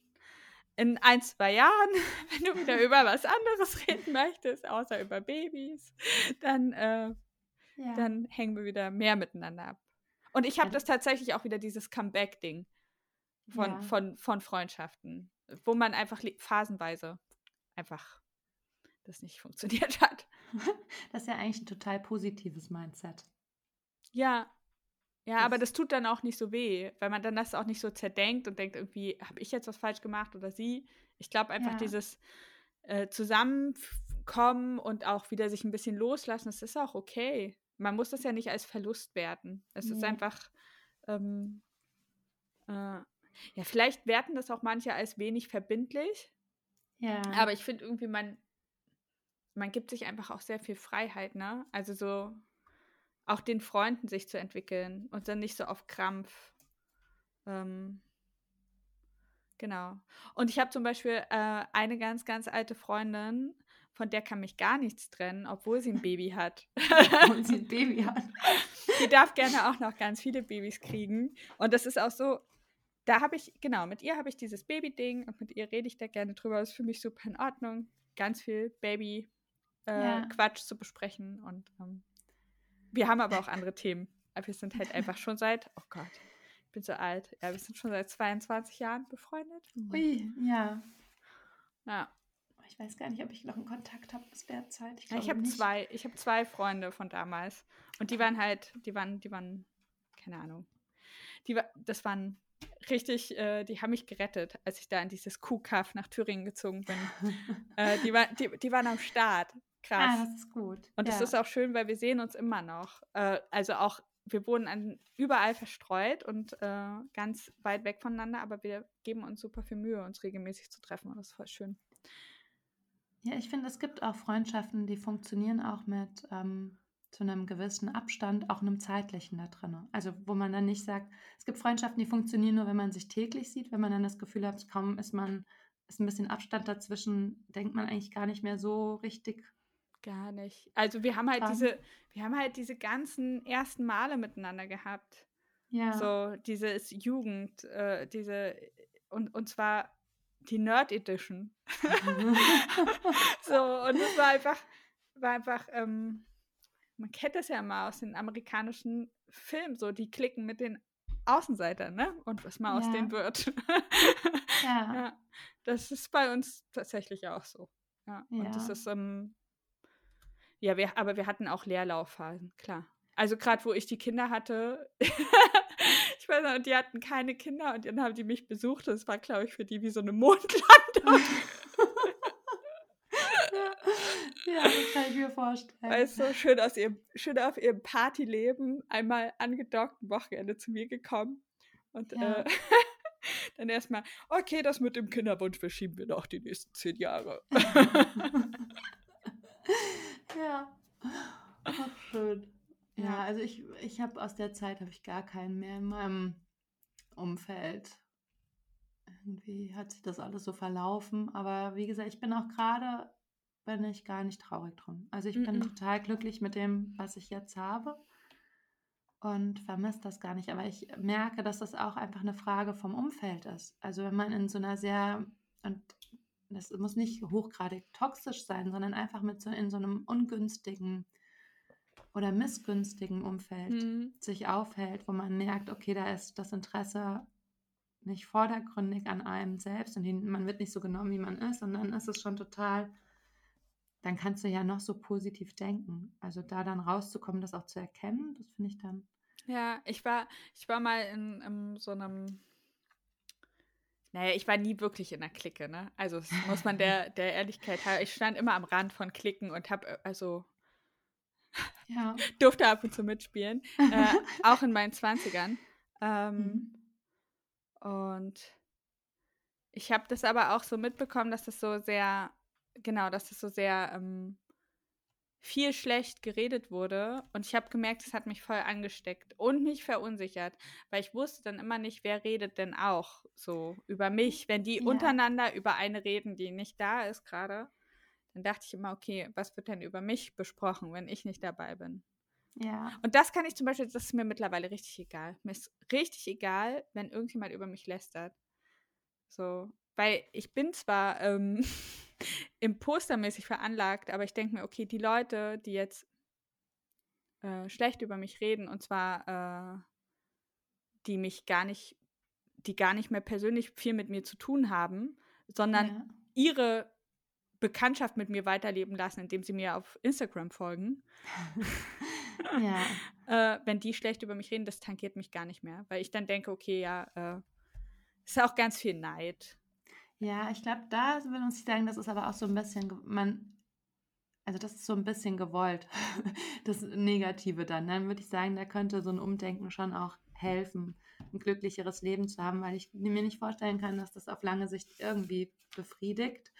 in ein, zwei Jahren, [LAUGHS] wenn du wieder über was anderes reden möchtest, außer über Babys, dann, äh, ja. dann hängen wir wieder mehr miteinander ab. Und ich habe das tatsächlich auch wieder dieses Comeback-Ding von, ja. von, von Freundschaften wo man einfach phasenweise einfach das nicht funktioniert hat. [LAUGHS] Das ist ja eigentlich ein total positives Mindset. Ja. Ja, das aber das tut dann auch nicht so weh, weil man dann das auch nicht so zerdenkt und denkt, irgendwie, habe ich jetzt was falsch gemacht oder sie? Ich glaube einfach, ja. dieses äh, Zusammenkommen und auch wieder sich ein bisschen loslassen, das ist auch okay. Man muss das ja nicht als Verlust werten. Es nee. ist einfach, ähm, äh, ja, vielleicht werten das auch manche als wenig verbindlich. Ja. Aber ich finde irgendwie, man, man gibt sich einfach auch sehr viel Freiheit, ne? Also so auch den Freunden sich zu entwickeln und dann nicht so auf Krampf. Ähm, genau. Und ich habe zum Beispiel äh, eine ganz, ganz alte Freundin, von der kann mich gar nichts trennen, obwohl sie ein [LAUGHS] Baby hat. obwohl sie ein Baby [LAUGHS] hat. Die darf gerne auch noch ganz viele Babys kriegen. Und das ist auch so, da habe ich, genau, mit ihr habe ich dieses Baby-Ding und mit ihr rede ich da gerne drüber. Das ist für mich super in Ordnung. Ganz viel Baby-Quatsch äh, ja. zu besprechen. Und ähm, wir haben aber auch andere Themen. Wir sind halt einfach schon seit, oh Gott, ich bin so alt. Ja, wir sind schon seit 22 Jahren befreundet. Ui, ja. Ja. Ich weiß gar nicht, ob ich noch einen Kontakt habe aus der Zeit. Ich, ich habe zwei, ich habe zwei Freunde von damals. Und die waren halt, die waren, die waren, keine Ahnung. Die war, das waren richtig, äh, die haben mich gerettet, als ich da in dieses Kuhkaff nach Thüringen gezogen bin. [LAUGHS] äh, die, war, die, die waren am Start. Krass. Ah, das ist gut. Und ja. das ist auch schön, weil wir sehen uns immer noch. Äh, also auch, wir wohnen an, überall verstreut und äh, ganz weit weg voneinander, aber wir geben uns super viel Mühe, uns regelmäßig zu treffen und das ist voll schön. Ja, ich finde, es gibt auch Freundschaften, die funktionieren auch mit ähm, zu einem gewissen Abstand, auch einem zeitlichen da drin. Also wo man dann nicht sagt, es gibt Freundschaften, die funktionieren nur, wenn man sich täglich sieht, wenn man dann das Gefühl hat, kaum ist man, ist ein bisschen Abstand dazwischen, denkt man eigentlich gar nicht mehr so richtig. Gar nicht. Also wir haben halt dran. diese, wir haben halt diese ganzen ersten Male miteinander gehabt. Ja. So dieses Jugend, äh, diese und, und zwar die Nerd Edition. [LAUGHS] so, und es war einfach, war einfach, ähm, man kennt das ja mal aus den amerikanischen Filmen, so die klicken mit den Außenseitern, ne? Und was mal ja. aus denen wird. ja. [LAUGHS] ja. Das ist bei uns tatsächlich auch so. Ja. Und das ist, ähm, ja, wir, aber wir hatten auch Leerlaufphasen, klar. Also gerade wo ich die Kinder hatte, [LAUGHS] ich weiß nicht, die hatten keine Kinder und dann haben die mich besucht. Das war, glaube ich, für die wie so eine Mondlandung. [LAUGHS] Ja, das kann ich mir vorstellen. Weißt du, schön, aus ihrem, schön auf ihrem Partyleben einmal angedockt, ein Wochenende zu mir gekommen. Und ja. äh, [LAUGHS] dann erstmal, okay, das mit dem Kinderwunsch verschieben wir noch die nächsten zehn Jahre. Ja. Ach, schön. Ja, also ich, ich habe aus der Zeit habe ich gar keinen mehr in meinem Umfeld. Irgendwie hat sich das alles so verlaufen. Aber wie gesagt, ich bin auch gerade bin ich gar nicht traurig drum. Also ich bin mm -mm. total glücklich mit dem, was ich jetzt habe und vermisse das gar nicht. Aber ich merke, dass das auch einfach eine Frage vom Umfeld ist. Also wenn man in so einer sehr, und das muss nicht hochgradig toxisch sein, sondern einfach mit so in so einem ungünstigen oder missgünstigen Umfeld mm. sich aufhält, wo man merkt, okay, da ist das Interesse nicht vordergründig an einem selbst und man wird nicht so genommen, wie man ist. Und dann ist es schon total dann kannst du ja noch so positiv denken. Also da dann rauszukommen, das auch zu erkennen, das finde ich dann. Ja, ich war, ich war mal in, in so einem, naja, ich war nie wirklich in der Clique, ne? Also das muss man der, [LAUGHS] der Ehrlichkeit haben. Ich stand immer am Rand von Klicken und habe, äh, also ja. [LAUGHS] durfte ab und zu mitspielen. äh, [LAUGHS] auch in meinen 20ern. Ähm, mhm. Und ich habe das aber auch so mitbekommen, dass das so sehr, genau, dass das so sehr ähm, viel schlecht geredet wurde. Und ich habe gemerkt, es hat mich voll angesteckt und mich verunsichert, weil ich wusste dann immer nicht, wer redet denn auch so über mich. Wenn die ja. untereinander über eine reden, die nicht da ist gerade, dann dachte ich immer, okay, was wird denn über mich besprochen, wenn ich nicht dabei bin? Ja. Und das kann ich zum Beispiel, das ist mir mittlerweile richtig egal. Mir ist richtig egal, wenn irgendjemand über mich lästert. So, weil ich bin zwar ähm, [LAUGHS] impostermäßig veranlagt, aber ich denke mir, okay, die Leute, die jetzt äh, schlecht über mich reden, und zwar äh, die mich gar nicht, die gar nicht mehr persönlich viel mit mir zu tun haben, sondern ja. ihre Bekanntschaft mit mir weiterleben lassen, indem sie mir auf Instagram folgen. [LAUGHS] ja. [LAUGHS] äh, wenn die schlecht über mich reden, das tankiert mich gar nicht mehr, weil ich dann denke, okay, ja, äh, ist auch ganz viel Neid. Ja, ich glaube, da muss ich sagen, das ist aber auch so ein bisschen, man, also das ist so ein bisschen gewollt, [LAUGHS] das Negative dann. Dann würde ich sagen, da könnte so ein Umdenken schon auch helfen, ein glücklicheres Leben zu haben, weil ich mir nicht vorstellen kann, dass das auf lange Sicht irgendwie befriedigt.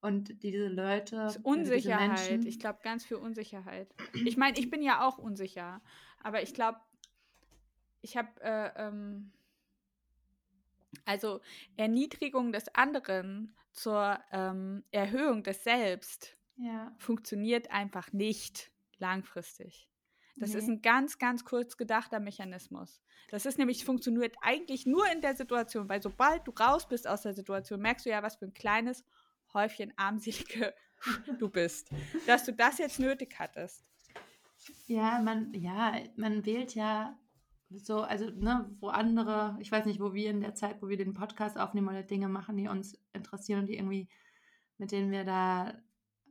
Und diese Leute. Unsicherheit. Menschen, ich glaube, ganz viel Unsicherheit. Ich meine, ich bin ja auch unsicher. Aber ich glaube, ich habe äh, ähm, also Erniedrigung des anderen zur ähm, Erhöhung des Selbst ja. funktioniert einfach nicht langfristig. Das nee. ist ein ganz, ganz kurz gedachter Mechanismus. Das ist nämlich, funktioniert eigentlich nur in der Situation, weil sobald du raus bist aus der Situation, merkst du ja, was für ein kleines Häufchen armselige [LAUGHS] du bist, dass du das jetzt nötig hattest. Ja, man, ja, man wählt ja so, also, ne, wo andere, ich weiß nicht, wo wir in der Zeit, wo wir den Podcast aufnehmen oder Dinge machen, die uns interessieren und die irgendwie, mit denen wir da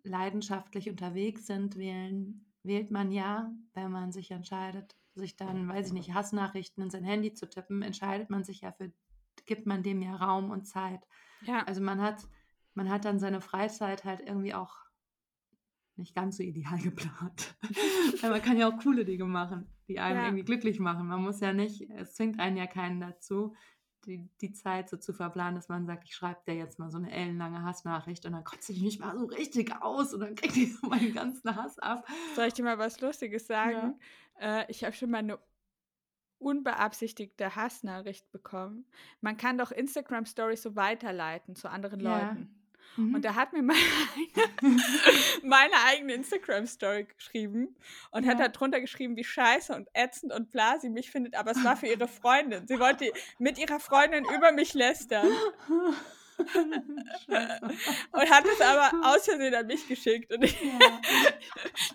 leidenschaftlich unterwegs sind, wählen, wählt man ja, wenn man sich entscheidet, sich dann, weiß ich nicht, Hassnachrichten in sein Handy zu tippen, entscheidet man sich ja für, gibt man dem ja Raum und Zeit. Ja. Also man hat, man hat dann seine Freizeit halt irgendwie auch nicht ganz so ideal [LAUGHS] geplant. [LAUGHS] Weil man kann ja auch coole Dinge machen, die einen ja. irgendwie glücklich machen. Man muss ja nicht, es zwingt einen ja keinen dazu, die, die Zeit so zu verplanen, dass man sagt, ich schreibe dir jetzt mal so eine ellenlange Hassnachricht und dann kotze ich mich mal so richtig aus und dann kriegt ich [LAUGHS] so meinen ganzen Hass ab. Soll ich dir mal was Lustiges sagen? Ja. Äh, ich habe schon mal eine unbeabsichtigte Hassnachricht bekommen. Man kann doch Instagram Stories so weiterleiten zu anderen ja. Leuten. Mhm. Und da hat mir meine, [LAUGHS] meine eigene Instagram-Story geschrieben und ja. hat da drunter geschrieben, wie scheiße und ätzend und bla sie mich findet, aber es war für ihre [LAUGHS] Freundin. Sie wollte mit ihrer Freundin über mich lästern. und hat es aber [LAUGHS] aus Versehen an mich geschickt. Und ich, ja.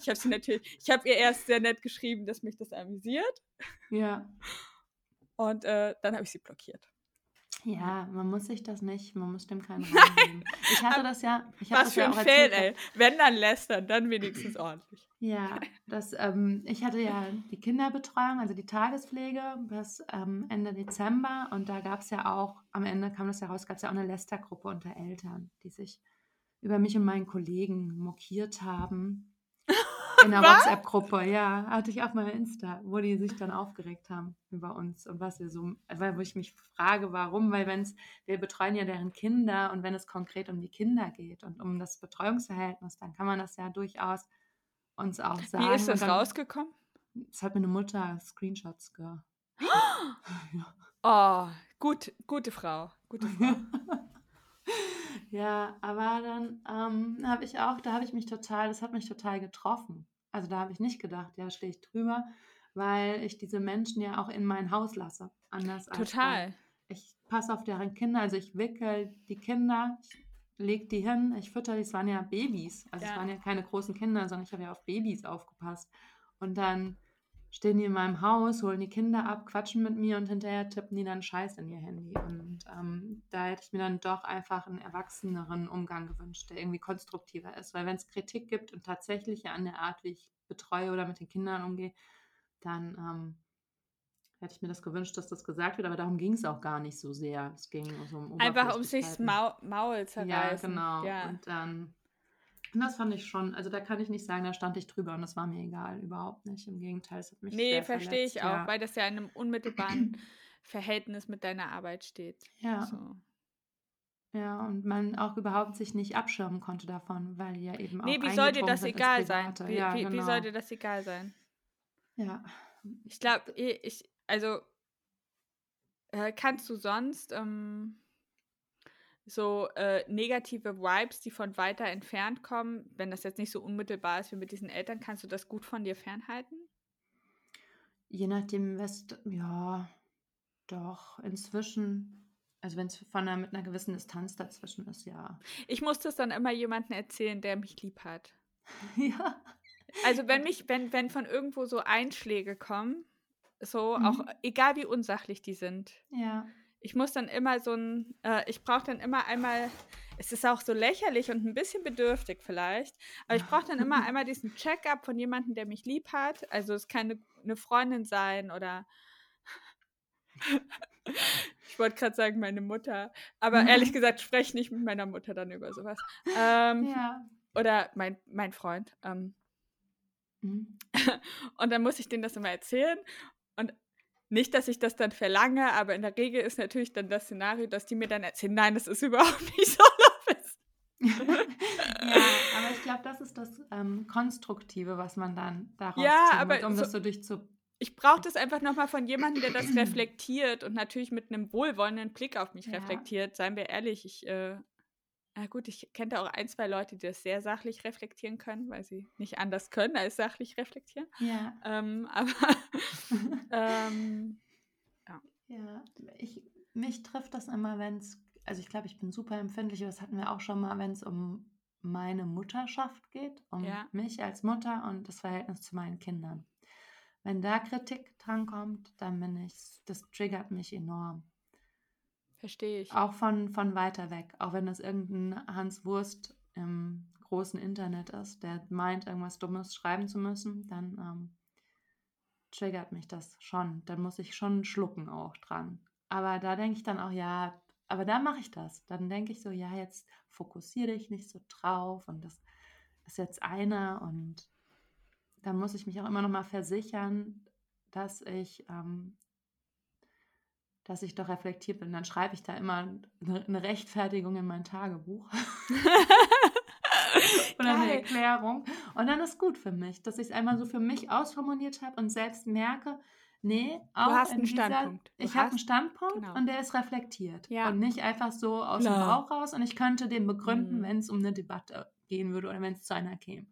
ich habe sie natürlich, ich habe ihr erst sehr nett geschrieben, dass mich das amüsiert. Ja. Und äh, dann habe ich sie blockiert. Ja, man muss sich das nicht, man muss dem keinen [LAUGHS] Raum geben. Ich hatte das ja. Ich Was das für ja ein Fail, ey. Wenn dann lästern, dann wenigstens ordentlich. Ja, das, ähm, ich hatte ja die Kinderbetreuung, also die Tagespflege bis ähm, Ende Dezember und da gab es ja auch, am Ende kam das ja raus, gab es ja auch eine Lästergruppe unter Eltern, die sich über mich und meinen Kollegen mokiert haben in der WhatsApp-Gruppe, ja, hatte ich auch mal Insta, wo die sich dann aufgeregt haben über uns und was wir so, weil wo ich mich frage, warum, weil wenn es, wir betreuen ja deren Kinder und wenn es konkret um die Kinder geht und um das Betreuungsverhältnis, dann kann man das ja durchaus uns auch sagen. Wie ist das dann, rausgekommen? Es hat mir eine Mutter Screenshots ge. ja. Oh, gut, gute Frau, gute Frau. [LAUGHS] Ja, aber dann ähm, habe ich auch, da habe ich mich total, das hat mich total getroffen. Also da habe ich nicht gedacht, ja, stehe ich drüber, weil ich diese Menschen ja auch in mein Haus lasse. Anders total. als ich passe auf deren Kinder, also ich wickel die Kinder, ich lege die hin, ich fütter die, es waren ja Babys. Also ja. es waren ja keine großen Kinder, sondern ich habe ja auf Babys aufgepasst. Und dann stehen die in meinem Haus, holen die Kinder ab, quatschen mit mir und hinterher tippen die dann Scheiß in ihr Handy. Und ähm, da hätte ich mir dann doch einfach einen erwachseneren Umgang gewünscht, der irgendwie konstruktiver ist. Weil wenn es Kritik gibt und tatsächlich an der Art, wie ich betreue oder mit den Kindern umgehe, dann ähm, hätte ich mir das gewünscht, dass das gesagt wird, aber darum ging es auch gar nicht so sehr. Es ging so um Einfach um sich das Maul, Maul zerreißen. Ja, genau. Ja. Und dann, und das fand ich schon, also da kann ich nicht sagen, da stand ich drüber und das war mir egal, überhaupt nicht. Im Gegenteil, es hat mich Nee, verstehe ich auch, weil das ja in einem unmittelbaren [CLEARS THROAT] Verhältnis mit deiner Arbeit steht. Ja. So. Ja, und man auch überhaupt sich nicht abschirmen konnte davon, weil ja eben auch. Nee, wie soll dir das egal sein? Wie, ja, wie, genau. wie soll dir das egal sein? Ja. Ich glaube, ich, also äh, kannst du sonst ähm, so äh, negative Vibes, die von weiter entfernt kommen, wenn das jetzt nicht so unmittelbar ist wie mit diesen Eltern, kannst du das gut von dir fernhalten? Je nachdem, was, ja, doch, inzwischen also wenn es von einer, mit einer gewissen Distanz dazwischen ist, ja. Ich muss das dann immer jemandem erzählen, der mich lieb hat. [LAUGHS] ja. Also wenn mich, wenn, wenn von irgendwo so Einschläge kommen, so mhm. auch egal wie unsachlich die sind. Ja. Ich muss dann immer so ein, äh, ich brauche dann immer einmal, es ist auch so lächerlich und ein bisschen bedürftig vielleicht, aber ich brauche dann immer [LAUGHS] einmal diesen Check-up von jemandem, der mich lieb hat. Also es kann eine, eine Freundin sein oder [LAUGHS] ich wollte gerade sagen, meine Mutter. Aber ehrlich [LAUGHS] gesagt, spreche nicht mit meiner Mutter dann über sowas. Ähm, ja. Oder mein, mein Freund. Ähm. Mhm. Und dann muss ich denen das immer erzählen. Und nicht, dass ich das dann verlange, aber in der Regel ist natürlich dann das Szenario, dass die mir dann erzählen, nein, das ist überhaupt nicht so. [LAUGHS] ja, aber ich glaube, das ist das ähm, Konstruktive, was man dann daraus ja, zieht, aber um so, das so durchzu ich brauche das einfach nochmal von jemandem, der das [CLEARS THROAT] reflektiert und natürlich mit einem wohlwollenden Blick auf mich ja. reflektiert. Seien wir ehrlich, ich, äh, na gut, ich kenne da auch ein, zwei Leute, die das sehr sachlich reflektieren können, weil sie nicht anders können als sachlich reflektieren. Ja. Ähm, [LAUGHS] aber [LAUGHS] ähm, ja. Ja, ich, mich trifft das immer, wenn es, also ich glaube, ich bin super empfindlich, das hatten wir auch schon mal, wenn es um meine Mutterschaft geht, um ja. mich als Mutter und das Verhältnis zu meinen Kindern. Wenn da Kritik drankommt, dann bin ich, das triggert mich enorm. Verstehe ich. Auch von, von weiter weg. Auch wenn das irgendein Hans Wurst im großen Internet ist, der meint, irgendwas Dummes schreiben zu müssen, dann ähm, triggert mich das schon. Dann muss ich schon schlucken auch dran. Aber da denke ich dann auch, ja, aber da mache ich das. Dann denke ich so, ja, jetzt fokussiere dich nicht so drauf und das ist jetzt einer und dann muss ich mich auch immer noch mal versichern, dass ich, ähm, dass ich doch reflektiert bin. Dann schreibe ich da immer eine Rechtfertigung in mein Tagebuch. [LAUGHS] Oder eine Erklärung. Und dann ist gut für mich, dass ich es einmal so für mich ausformuliert habe und selbst merke, nee, auch du hast einen dieser, Standpunkt. Du ich habe einen Standpunkt genau. und der ist reflektiert. Ja. Und nicht einfach so aus Klar. dem Bauch raus und ich könnte den begründen, mhm. wenn es um eine Debatte gehen würde oder wenn es zu einer käme.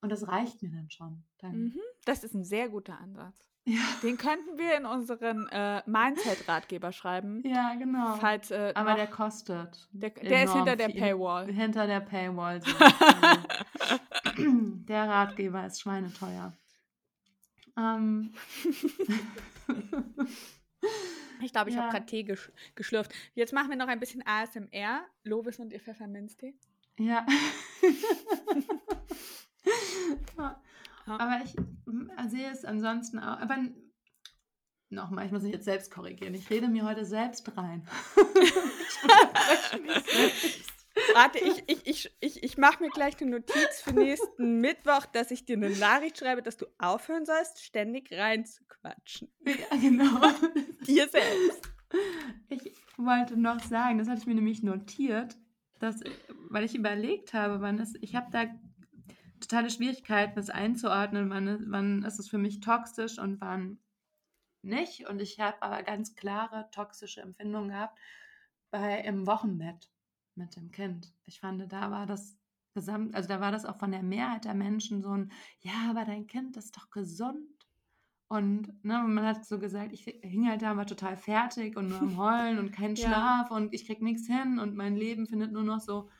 Und das reicht mir dann schon. Dann. Mhm. Das ist ein sehr guter Ansatz. Ja. Den könnten wir in unseren äh, Mindset-Ratgeber schreiben. Ja, genau. Falls, äh, Aber der kostet. Der, der ist hinter der Paywall. Hinter der Paywall. So. [LAUGHS] der Ratgeber ist schweineteuer. Ähm. [LAUGHS] ich glaube, ich ja. habe gerade Tee gesch geschlürft. Jetzt machen wir noch ein bisschen ASMR. Lovis und ihr Pfefferminztee. Ja. [LAUGHS] Aber ich sehe es ansonsten auch. Aber nochmal, ich muss mich jetzt selbst korrigieren. Ich rede mir heute selbst rein. [LAUGHS] Warte, ich, ich, ich, ich, ich mache mir gleich eine Notiz für nächsten [LAUGHS] Mittwoch, dass ich dir eine Nachricht schreibe, dass du aufhören sollst, ständig reinzuquatschen. Ja, genau. [LAUGHS] dir selbst. Ich wollte noch sagen, das hatte ich mir nämlich notiert, dass, weil ich überlegt habe, wann es, ich habe da totale Schwierigkeiten, das einzuordnen, wann, wann ist es für mich toxisch und wann nicht. Und ich habe aber ganz klare toxische Empfindungen gehabt bei im Wochenbett mit dem Kind. Ich fand, da war das gesamt, also da war das auch von der Mehrheit der Menschen so ein, ja, aber dein Kind ist doch gesund. Und ne, man hat so gesagt, ich hing halt da, war total fertig und nur am Heulen und kein [LAUGHS] Schlaf ja. und ich krieg nichts hin und mein Leben findet nur noch so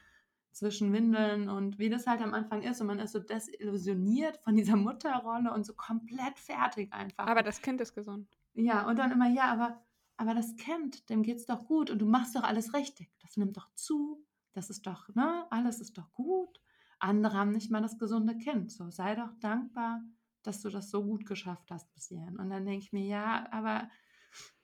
zwischen Windeln und wie das halt am Anfang ist und man ist so desillusioniert von dieser Mutterrolle und so komplett fertig einfach. Aber das Kind ist gesund. Ja, und dann immer, ja, aber, aber das Kind, dem geht es doch gut und du machst doch alles richtig. Das nimmt doch zu, das ist doch, ne, alles ist doch gut. Andere haben nicht mal das gesunde Kind. So, sei doch dankbar, dass du das so gut geschafft hast bis hierhin. Und dann denke ich mir, ja, aber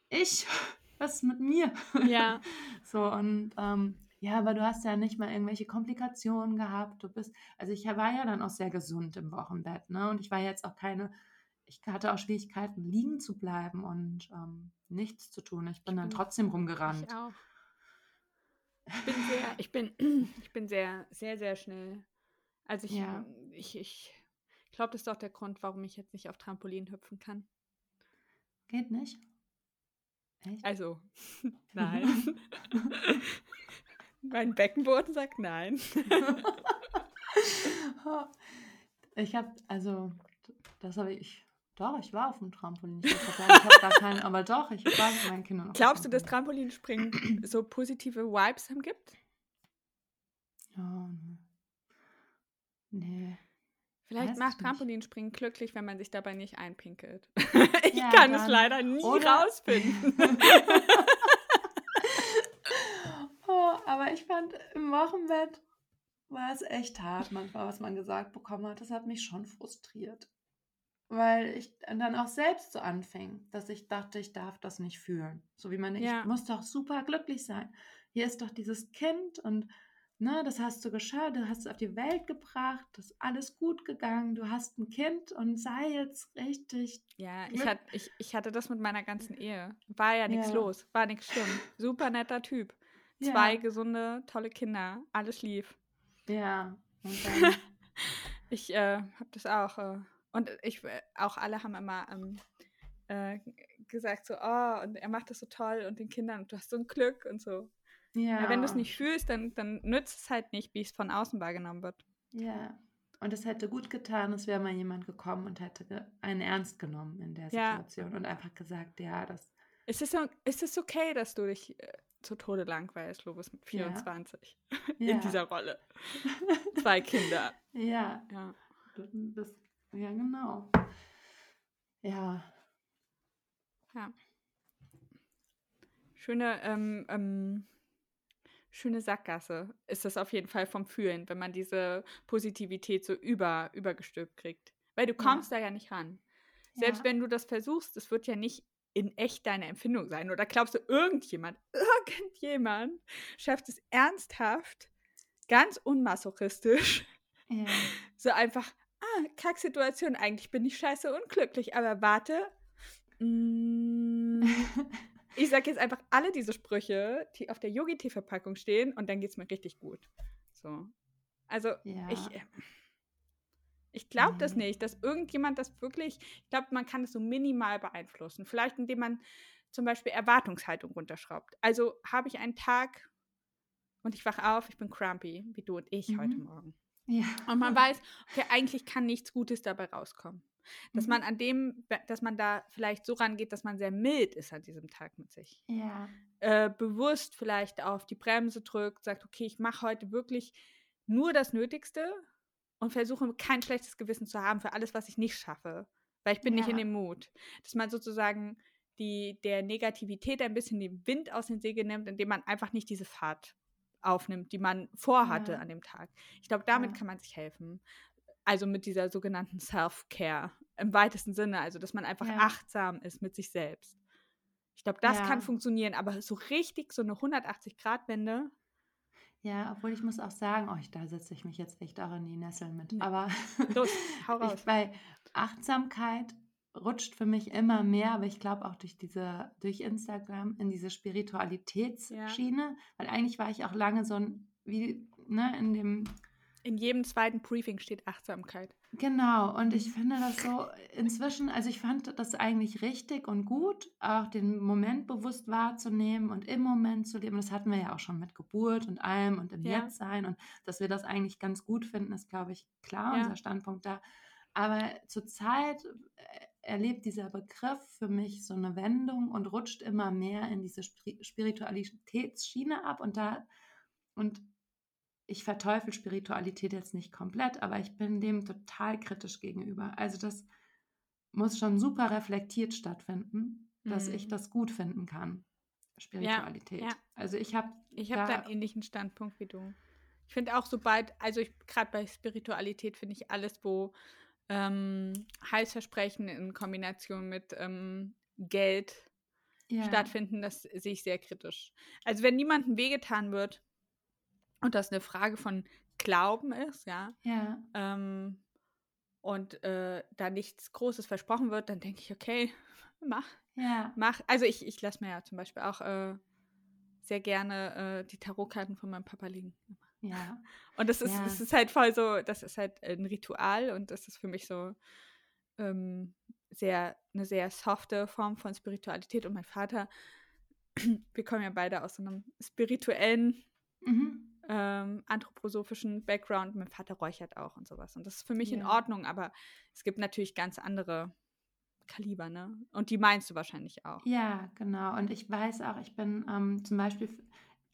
ich, [LAUGHS] was ist mit mir? Ja. [LAUGHS] so, und ähm, ja, aber du hast ja nicht mal irgendwelche Komplikationen gehabt. Du bist, also ich war ja dann auch sehr gesund im Wochenbett, ne? Und ich war jetzt auch keine, ich hatte auch Schwierigkeiten, liegen zu bleiben und ähm, nichts zu tun. Ich bin dann trotzdem rumgerannt. Ich auch. Ich bin sehr, ich bin, [CLEARS THROAT] ich bin sehr, sehr, sehr schnell. Also ich, Ja. ich, ich glaube, das ist auch der Grund, warum ich jetzt nicht auf Trampolin hüpfen kann. Geht nicht? Echt? Also, [LAUGHS] [LAUGHS] nein. [LAUGHS] mein Beckenboden sagt nein. [LAUGHS] Ich habe, also, das habe ich, doch, ich war auf dem Trampolin. Ich, habe gar keinen, aber doch, ich war mit meinen Kindern auf Glaubst du, dass Trampolin. Trampolinspringen so positive Vibes haben gibt? Ne. nee. Vielleicht Weiß macht. Trampolinspringen glücklich, wenn man sich dabei nicht einpinkelt. [LAUGHS] ich Ja, kann es leider nie oder- rausfinden. [LAUGHS] Aber ich fand, im Wochenbett war es echt hart manchmal, was man gesagt bekommen hat. Das hat mich schon frustriert. Weil ich dann auch selbst so anfing, dass ich dachte, ich darf das nicht fühlen. So wie man, Ja. ich muss doch super glücklich sein. Hier ist doch dieses Kind und ne, das hast du geschafft, du hast es auf die Welt gebracht, das ist alles gut gegangen, du hast ein Kind und sei jetzt richtig. Ja, ich, hat, ich, ich hatte das mit meiner ganzen Ehe. War ja nichts Ja. los, war nichts schlimm. Super netter Typ. Zwei Ja. gesunde, tolle Kinder. Alles lief. Ja. Dann, [LAUGHS] Ich äh, habe das auch. Äh, und ich, äh, auch alle haben immer ähm, äh, gesagt so, oh, und er macht das so toll und den Kindern, und du hast so ein Glück und so. ja. Ja, wenn du es nicht fühlst, dann, dann nützt es halt nicht, wie es von außen wahrgenommen wird. Ja. Und es hätte gut getan, es wäre mal jemand gekommen und hätte einen ernst genommen in der Ja. Situation und einfach gesagt, ja, das. Ist es, ist es okay, dass du dich äh, zu Tode langweilst, Lobis mit Ja. 24 [LAUGHS] Ja. in dieser Rolle? [LAUGHS] Zwei Kinder. Ja, Ja. das, ja, genau. Ja, Schöne, ähm, ähm, schöne Sackgasse ist das auf jeden Fall vom Fühlen, wenn man diese Positivität so über, übergestülpt kriegt. Weil du Ja. kommst da ja nicht ran. Selbst Ja. wenn du das versuchst, es wird ja nicht in echt deine Empfindung sein. Oder glaubst du, irgendjemand, [LAUGHS] irgendjemand schafft es ernsthaft, ganz unmasochistisch, ja, [LAUGHS] so einfach, ah, Kacksituation, eigentlich bin ich scheiße unglücklich, aber warte, mm, [LAUGHS] ich sag jetzt einfach alle diese Sprüche, die auf der Yogi-Tee-Verpackung stehen und dann geht's mir richtig gut. So. Also, ja. ich, äh, ich glaube das Nee. nicht, dass irgendjemand das wirklich, ich glaube, man kann es so minimal beeinflussen. Vielleicht, indem man zum Beispiel Erwartungshaltung runterschraubt. Also habe ich einen Tag und ich wache auf, ich bin crumpy, wie du und ich heute Mhm. Morgen. ja. Und man [LAUGHS] weiß, okay, eigentlich kann nichts Gutes dabei rauskommen. Dass Mhm. man an dem, dass man da vielleicht so rangeht, dass man sehr mild ist an diesem Tag mit sich. Ja, Äh, bewusst vielleicht auf die Bremse drückt, sagt, okay, ich mache heute wirklich nur das Nötigste und versuche kein schlechtes Gewissen zu haben für alles, was ich nicht schaffe. Weil ich bin nicht in Ja. dem Mut. Dass man sozusagen die, der Negativität ein bisschen den Wind aus den Segeln nimmt, indem man einfach nicht diese Fahrt aufnimmt, die man vorhatte Ja. an dem Tag. Ich glaube, damit Ja. kann man sich helfen. Also mit dieser sogenannten Self-Care im weitesten Sinne, also dass man einfach Ja. achtsam ist mit sich selbst. Ich glaube, das kann Ja. funktionieren, aber so richtig so eine 180-Grad-Wende, ja, obwohl ich muss auch sagen, oh, da setze ich mich jetzt echt auch in die Nesseln mit. Nee. Aber Los, [LAUGHS] hau raus. ich, bei Achtsamkeit rutscht für mich immer mehr, aber ich glaube auch durch diese, durch Instagram in diese Spiritualitätsschiene, weil eigentlich war ich auch lange so ein, wie, ne, in dem in jedem zweiten Briefing steht Achtsamkeit. Genau, und ich finde das so inzwischen, also ich fand das eigentlich richtig und gut, auch den Moment bewusst wahrzunehmen und im Moment zu leben. Das hatten wir ja auch schon mit Geburt und allem und im Ja. Jetztsein und dass wir das eigentlich ganz gut finden, ist, glaube ich, klar, Ja. unser Standpunkt da. Aber zurzeit äh, erlebt dieser Begriff für mich so eine Wendung und rutscht immer mehr in diese Spiritualitätsschiene ab und da und ich verteufel Spiritualität jetzt nicht komplett, aber ich bin dem total kritisch gegenüber. Also das muss schon super reflektiert stattfinden, dass ich Mhm. das gut finden kann. Spiritualität. ja. Also ich habe Ich habe da einen ähnlichen Standpunkt wie du. Ich finde auch, sobald, also ich gerade bei Spiritualität finde ich alles, wo ähm, Heilsversprechen in Kombination mit ähm, Geld ja. stattfinden, das sehe ich sehr kritisch. Also wenn niemandem wehgetan wird und das eine Frage von Glauben ist, ja, ja. Ähm, und äh, da nichts Großes versprochen wird, dann denke ich, okay, [LAUGHS] mach. Ja. Mach. Also ich, ich lasse mir ja zum Beispiel auch äh, sehr gerne äh, die Tarotkarten von meinem Papa liegen. Ja. [LAUGHS] Und das ist, ja. das ist halt voll so, das ist halt ein Ritual und das ist für mich so ähm, sehr, eine sehr softe Form von Spiritualität. Und mein Vater, [CLEARS THROAT] wir kommen ja beide aus so einem spirituellen, mhm. Ähm, anthroposophischen Background. Mein Vater räuchert auch und sowas. Und das ist für mich ja. in Ordnung, aber es gibt natürlich ganz andere Kaliber, ne? Und die meinst du wahrscheinlich auch. Ja, genau. Und ich weiß auch, ich bin ähm, zum Beispiel,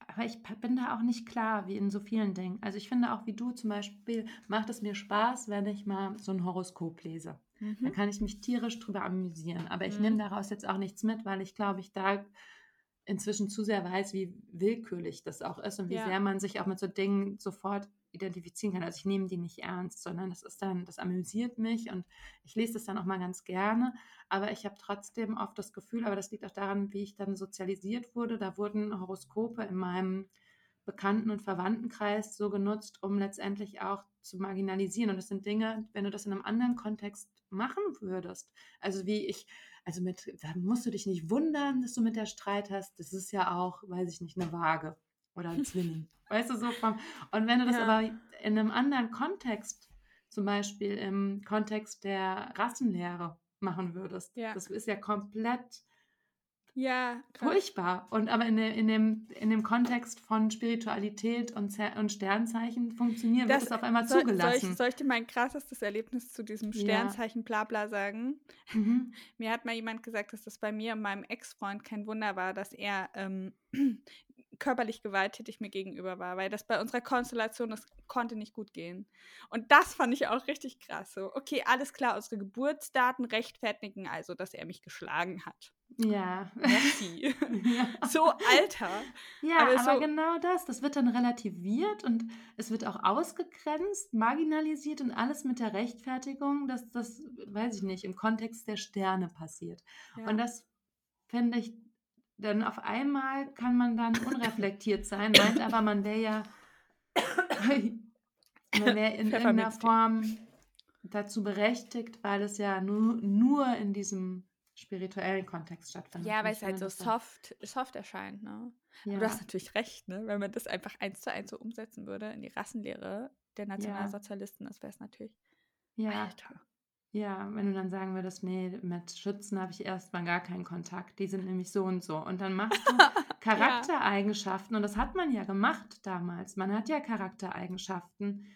aber ich bin da auch nicht klar, wie in so vielen Dingen. Also ich finde auch, wie du zum Beispiel, macht es mir Spaß, wenn ich mal so ein Horoskop lese. Mhm. Da kann ich mich tierisch drüber amüsieren. Aber ich mhm. nehme daraus jetzt auch nichts mit, weil ich glaube, ich da inzwischen zu sehr weiß, wie willkürlich das auch ist und wie ja. sehr man sich auch mit so Dingen sofort identifizieren kann. Also ich nehme die nicht ernst, sondern das ist dann, das amüsiert mich und ich lese das dann auch mal ganz gerne. Aber ich habe trotzdem oft das Gefühl, aber das liegt auch daran, wie ich dann sozialisiert wurde. Da wurden Horoskope in meinem Bekannten- und Verwandtenkreis so genutzt, um letztendlich auch zu marginalisieren. Und das sind Dinge, wenn du das in einem anderen Kontext machen würdest, also wie ich, also mit, da musst du dich nicht wundern, dass du mit der Streit hast. Das ist ja auch, weiß ich nicht, eine Waage oder ein [LAUGHS] Zwilling. Weißt du, so vom. Und wenn du das ja. aber in einem anderen Kontext, zum Beispiel im Kontext der Rassenlehre machen würdest, ja. das ist ja komplett ja, furchtbar. Und aber in, in, dem, in dem Kontext von Spiritualität und, und Sternzeichen funktioniert, das, wird es auf einmal soll, zugelassen. Soll ich, soll ich dir mein krassestes Erlebnis zu diesem Sternzeichen ja. bla sagen? Mhm. Mir hat mal jemand gesagt, dass das bei mir und meinem Ex-Freund kein Wunder war, dass er ähm, körperlich gewalttätig mir gegenüber war, weil das bei unserer Konstellation, das konnte nicht gut gehen. Und das fand ich auch richtig krass. So, okay, alles klar, unsere Geburtsdaten rechtfertigen also, dass er mich geschlagen hat. Ja. Merci. [LAUGHS] [LAUGHS] ja. So, Alter. Ja, aber, aber so, genau das. Das wird dann relativiert und es wird auch ausgegrenzt, marginalisiert und alles mit der Rechtfertigung, dass das, weiß ich nicht, im Kontext der Sterne passiert. Ja. Und das finde ich denn auf einmal kann man dann unreflektiert sein, meint aber, man wäre ja [COUGHS] man wäre in irgendeiner Form dazu berechtigt, weil es ja nur, nur in diesem spirituellen Kontext stattfindet. Ja, weil es halt so soft, soft erscheint, ne? Ja. Du hast natürlich recht, ne? Wenn man das einfach eins zu eins so umsetzen würde in die Rassenlehre der Nationalsozialisten, ja. das wäre es natürlich. Ja. Alter. Ja, wenn du dann sagen würdest, nee, mit Schützen habe ich erstmal gar keinen Kontakt, die sind nämlich so und so. Und dann machst du [LAUGHS] Charaktereigenschaften, und das hat man ja gemacht damals. Man hat ja Charaktereigenschaften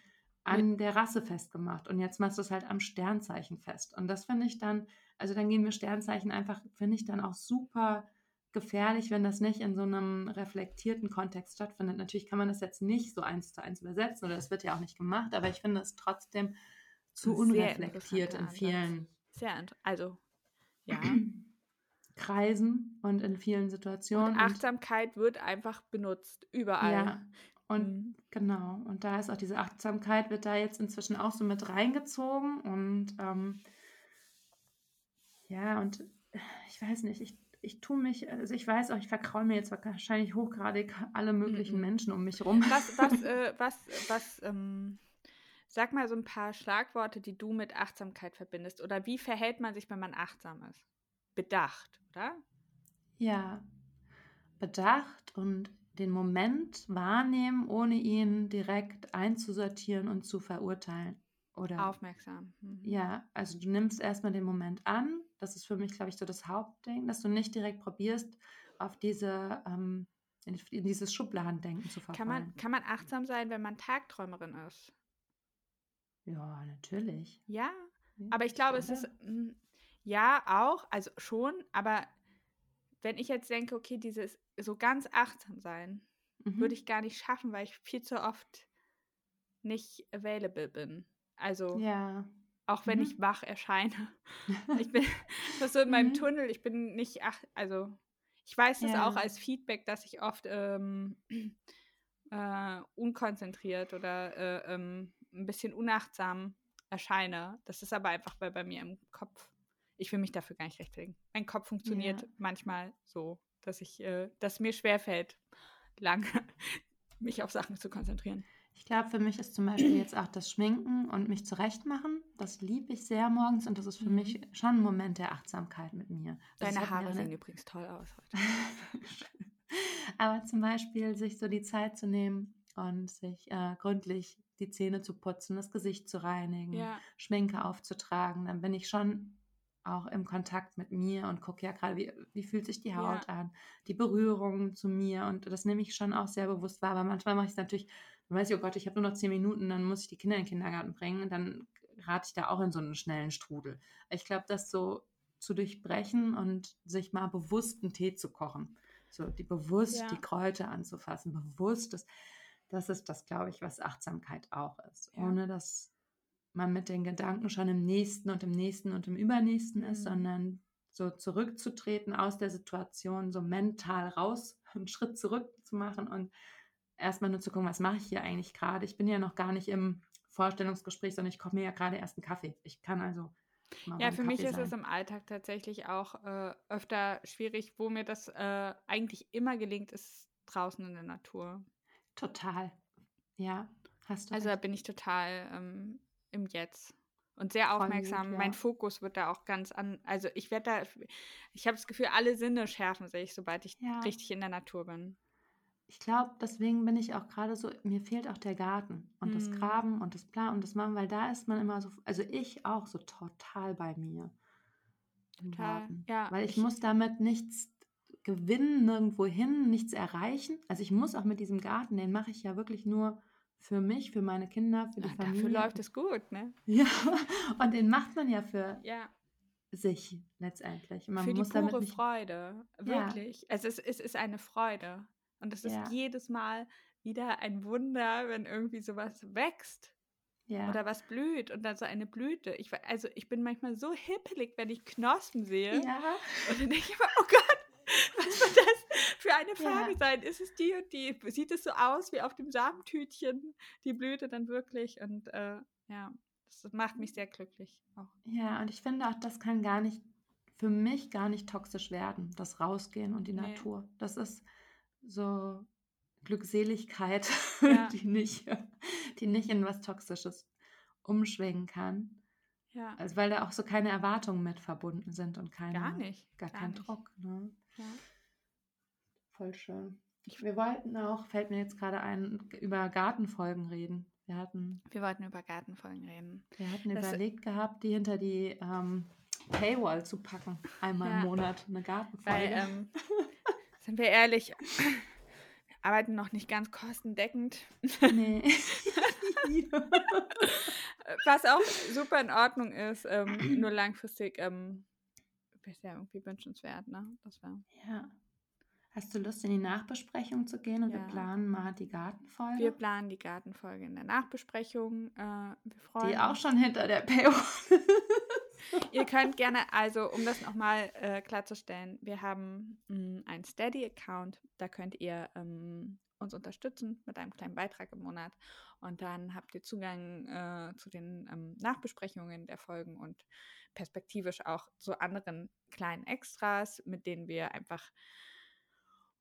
an der Rasse festgemacht. Und jetzt machst du es halt am Sternzeichen fest. Und das finde ich dann, also dann gehen mir Sternzeichen einfach, finde ich dann auch super gefährlich, wenn das nicht in so einem reflektierten Kontext stattfindet. Natürlich kann man das jetzt nicht so eins zu eins übersetzen oder das wird ja auch nicht gemacht, aber ich finde es trotzdem zu unreflektiert in vielen. Sehr, also, ja. [CLEARS THROAT] Kreisen und in vielen Situationen. Und Achtsamkeit und, wird einfach benutzt, überall. Ja, und mhm. genau. Und da ist auch diese Achtsamkeit, wird da jetzt inzwischen auch so mit reingezogen. Und ähm, ja, und ich weiß nicht, ich, ich tue mich, also ich weiß auch, ich verkraule mir jetzt wahrscheinlich hochgradig alle möglichen mhm. Menschen um mich rum. Was, was, [LAUGHS] äh, was, was, ähm, Sag mal so ein paar Schlagworte, die du mit Achtsamkeit verbindest. Oder wie verhält man sich, wenn man achtsam ist? Bedacht, oder? Ja, bedacht und den Moment wahrnehmen, ohne ihn direkt einzusortieren und zu verurteilen. Oder, Aufmerksam. Mhm. Ja, also du nimmst erstmal den Moment an. Das ist für mich, glaube ich, so das Hauptding, dass du nicht direkt probierst, auf diese, ähm, in, dieses Schubladendenken zu verfallen. Kann man, kann man achtsam sein, wenn man Tagträumerin ist? Ja, natürlich. Ja, aber ich glaube, es ist, hm, ja, auch, also schon, aber wenn ich jetzt denke, okay, dieses so ganz achtsam sein, mhm. würde ich gar nicht schaffen, weil ich viel zu oft nicht available bin. Also, ja. auch wenn mhm. ich wach erscheine. [LAUGHS] ich bin so in meinem mhm. Tunnel, ich bin nicht, ach, also, ich weiß das ja. auch als Feedback, dass ich oft ähm, [CLEARS THROAT] äh, unkonzentriert oder äh, ähm, ein bisschen unachtsam erscheine. Das ist aber einfach, weil bei mir im Kopf ich will mich dafür gar nicht rechtfertigen. Mein Kopf funktioniert Ja. manchmal so, dass ich, äh, dass mir schwerfällt, lange [LAUGHS] mich auf Sachen zu konzentrieren. Ich glaube, für mich ist zum Beispiel jetzt auch das Schminken und mich zurechtmachen, das liebe ich sehr morgens und das ist für Mhm. mich schon ein Moment der Achtsamkeit mit mir. Also Deine mir Haare sehen übrigens toll aus [LAUGHS] heute. Aber zum Beispiel sich so die Zeit zu nehmen und sich äh, gründlich die Zähne zu putzen, das Gesicht zu reinigen, Ja, Schminke aufzutragen, dann bin ich schon auch im Kontakt mit mir und gucke ja gerade, wie, wie fühlt sich die Ja. Haut an, die Berührung zu mir und das nehme ich schon auch sehr bewusst wahr. Aber manchmal mache ich es natürlich, dann weiß ich, oh Gott, ich habe nur noch zehn Minuten, dann muss ich die Kinder in den Kindergarten bringen, dann rate ich da auch in so einen schnellen Strudel. Ich glaube, das so zu durchbrechen und sich mal bewusst einen Tee zu kochen, so die bewusst Ja. die Kräuter anzufassen, bewusst das, das ist das, glaube ich, was Achtsamkeit auch ist. Ja. Ohne dass man mit den Gedanken schon im nächsten und im nächsten und im übernächsten ist, Mhm. sondern so zurückzutreten aus der Situation, so mental raus, [LAUGHS] einen Schritt zurück zu machen und erstmal nur zu gucken, was mache ich hier eigentlich gerade. Ich bin ja noch gar nicht im Vorstellungsgespräch, sondern ich koche mir ja gerade erst einen Kaffee. Ich kann also. ja für mich ist es sein. im Alltag tatsächlich auch äh, öfter schwierig, wo mir das äh, eigentlich immer gelingt, ist draußen in der Natur. Total. Ja, hast du. Also da recht. bin ich total ähm, im Jetzt und sehr Voll gut, aufmerksam. Mein ja. Fokus wird da auch ganz an. Also ich werde da, ich habe das Gefühl, alle Sinne schärfen sich, sobald ich Ja. richtig in der Natur bin. Ich glaube, deswegen bin ich auch gerade so, mir fehlt auch der Garten und das Mhm. Graben und das Plan und das Machen, weil da ist man immer so, also ich auch so total bei mir. im Total. Garten. Ja, Weil ich, ich- muss damit nichts gewinnen, nirgendwo hin, nichts erreichen. Also ich muss auch mit diesem Garten, den mache ich ja wirklich nur für mich, für meine Kinder, für die Ah, Familie. dafür läuft es gut, ne? Ja, [LAUGHS] und den macht man ja für Ja, sich letztendlich. Man für die pure nicht, Freude. Ja. Wirklich. Also es, es ist eine Freude. Und es ist Ja. jedes Mal wieder ein Wunder, wenn irgendwie sowas wächst. ja, oder was blüht und dann so eine Blüte. Ich, also ich bin manchmal so hippelig, wenn ich Knospen sehe. ja, Und dann denke ich immer, oh Gott, [LAUGHS] was wird das für eine Ja. Farbe sein? Ist es die und die? Sieht es so aus wie auf dem Samentütchen, die Blüte dann wirklich? Und äh, ja, das macht mich sehr glücklich. Auch. ja, und ich finde auch, das kann gar nicht, für mich gar nicht toxisch werden, das Rausgehen und die Nee. Natur. Das ist so Glückseligkeit, Ja. [LAUGHS] die, nicht, die nicht in was Toxisches umschwingen kann. Ja, Also weil da auch so keine Erwartungen mit verbunden sind und keine, gar nicht. gar, gar kein nicht. Druck. Ne? Ja. Voll schön. Wir wollten auch, fällt mir jetzt gerade ein, über Gartenfolgen reden. Wir hatten, Wir wollten über Gartenfolgen reden. wir hatten Das- überlegt gehabt, die hinter die ähm, Paywall zu packen. Einmal Ja. im Monat eine Gartenfolge. Weil, ähm, [LAUGHS] sind wir ehrlich, arbeiten noch nicht ganz kostendeckend. nee. [LAUGHS] Was auch super in Ordnung ist, ähm, nur langfristig ähm, wäre ja irgendwie wünschenswert, ne? Das ja. Hast du Lust, in die Nachbesprechung zu gehen und wir Ja. planen mal die Gartenfolge? wir planen die Gartenfolge in der Nachbesprechung. Äh, wir freuen die auch schon hinter der Paywall. [LAUGHS] Ihr könnt gerne, also um das nochmal äh, klarzustellen, wir haben mh, einen Steady-Account, da könnt ihr ähm, uns unterstützen mit einem kleinen Beitrag im Monat. Und dann habt ihr Zugang äh, zu den ähm, Nachbesprechungen der Folgen und perspektivisch auch zu anderen kleinen Extras, mit denen wir einfach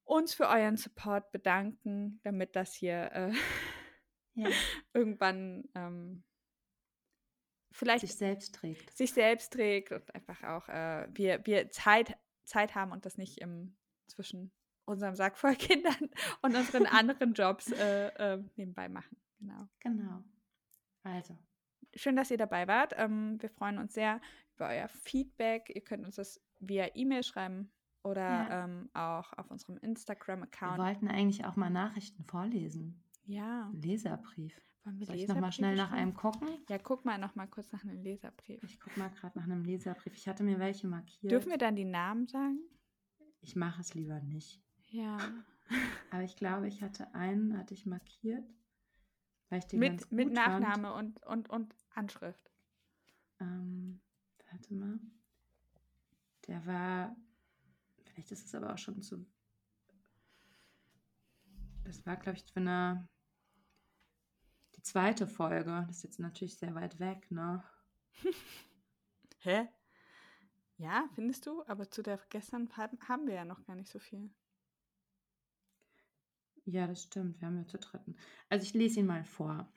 uns für euren Support bedanken, damit das hier äh, ja, [LAUGHS] irgendwann ähm, vielleicht sich selbst trägt. sich selbst trägt und einfach auch äh, wir, wir Zeit, Zeit haben und das nicht im, zwischen unserem Sack voll [LAUGHS] Kindern und unseren [LAUGHS] anderen Jobs äh, äh, nebenbei machen. Genau. Genau. Also, Schön, dass ihr dabei wart. Ähm, wir freuen uns sehr über euer Feedback. Ihr könnt uns das via E-Mail schreiben oder Ja. ähm, auch auf unserem wir Instagram-Account. wollten eigentlich auch mal Nachrichten vorlesen. Ja, Leserbrief. Wollen wir Soll ich nochmal schnell nach einem gucken? Ja, guck mal noch mal kurz nach einem Leserbrief. Ich gucke mal gerade nach einem Leserbrief. Ich hatte mir welche markiert. Dürfen wir dann die Namen sagen? Ich mache es lieber nicht. Ja. [LAUGHS] Aber ich glaube, ich hatte einen, hatte ich markiert. Weil ich den ganz Mit, mit gut fand. Nachname und, und, und Anschrift. Ähm, warte mal. Der war, vielleicht ist es aber auch schon zu. Das war, glaube ich, für eine. Die zweite Folge. Das ist jetzt natürlich sehr weit weg, ne? [LAUGHS] Hä? Ja, findest du? Aber zu der gestern haben wir ja noch gar nicht so viel. Ja, das stimmt. Wir haben ja zu dritten. Also ich lese ihn mal vor.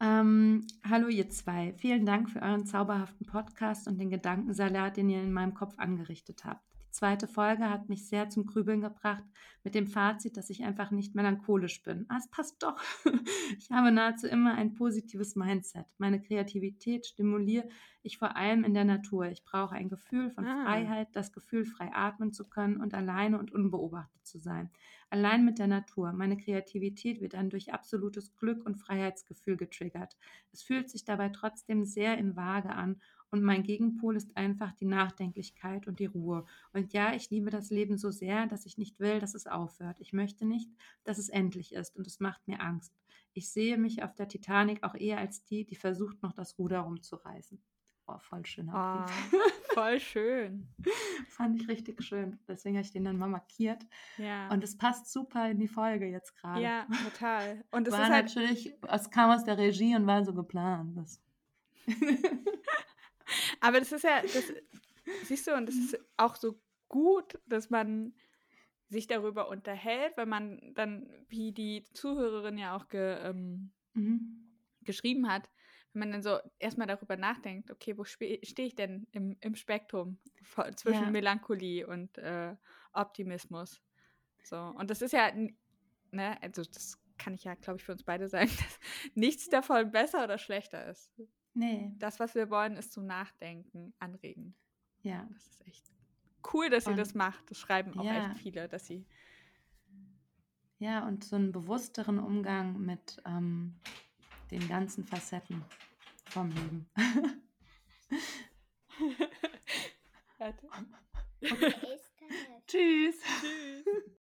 Ähm, hallo ihr zwei. Vielen Dank für euren zauberhaften Podcast und den Gedankensalat, den ihr in meinem Kopf angerichtet habt. Die zweite Folge hat mich sehr zum Grübeln gebracht mit dem Fazit, dass ich einfach nicht melancholisch bin. Ah, es passt doch. [LAUGHS] Ich habe nahezu immer ein positives Mindset. Meine Kreativität stimuliere ich vor allem in der Natur. Ich brauche ein Gefühl von Ah. Freiheit, das Gefühl, frei atmen zu können und alleine und unbeobachtet zu sein. Allein mit der Natur. Meine Kreativität wird dann durch absolutes Glück und Freiheitsgefühl getriggert. Es fühlt sich dabei trotzdem sehr in Waage an und mein Gegenpol ist einfach die Nachdenklichkeit und die Ruhe. Und ja, ich liebe das Leben so sehr, dass ich nicht will, dass es aufhört. Ich möchte nicht, dass es endlich ist und es macht mir Angst. Ich sehe mich auf der Titanic auch eher als die, die versucht, noch das Ruder rumzureißen. Oh, voll schöner Oh, [LAUGHS] voll schön. [LAUGHS] Fand ich richtig schön. Deswegen habe ich den dann mal markiert. Ja. Und es passt super in die Folge jetzt gerade. ja, total. Und es war ist halt natürlich, es kam aus der Regie und war so geplant. [LAUGHS] [LAUGHS] Aber das ist ja, das, siehst du, und das ist auch so gut, dass man sich darüber unterhält, wenn man dann, wie die Zuhörerin ja auch ge, ähm, mhm. geschrieben hat, wenn man dann so erstmal darüber nachdenkt, okay, wo stehe ich denn im, im Spektrum von, zwischen Ja. Melancholie und äh, Optimismus? So, und das ist ja, ne, also das kann ich ja, glaube ich, für uns beide sagen, [LAUGHS] dass nichts davon besser oder schlechter ist. Nee, Das, was wir wollen, ist zum Nachdenken anregen. ja. Das ist echt cool, dass sie Und- das macht. Das schreiben auch Ja. echt viele, dass sie. Ja, und so einen bewussteren Umgang mit ähm, den ganzen Facetten vom Leben. [LAUGHS] Warte. Das? Tschüss. [LAUGHS]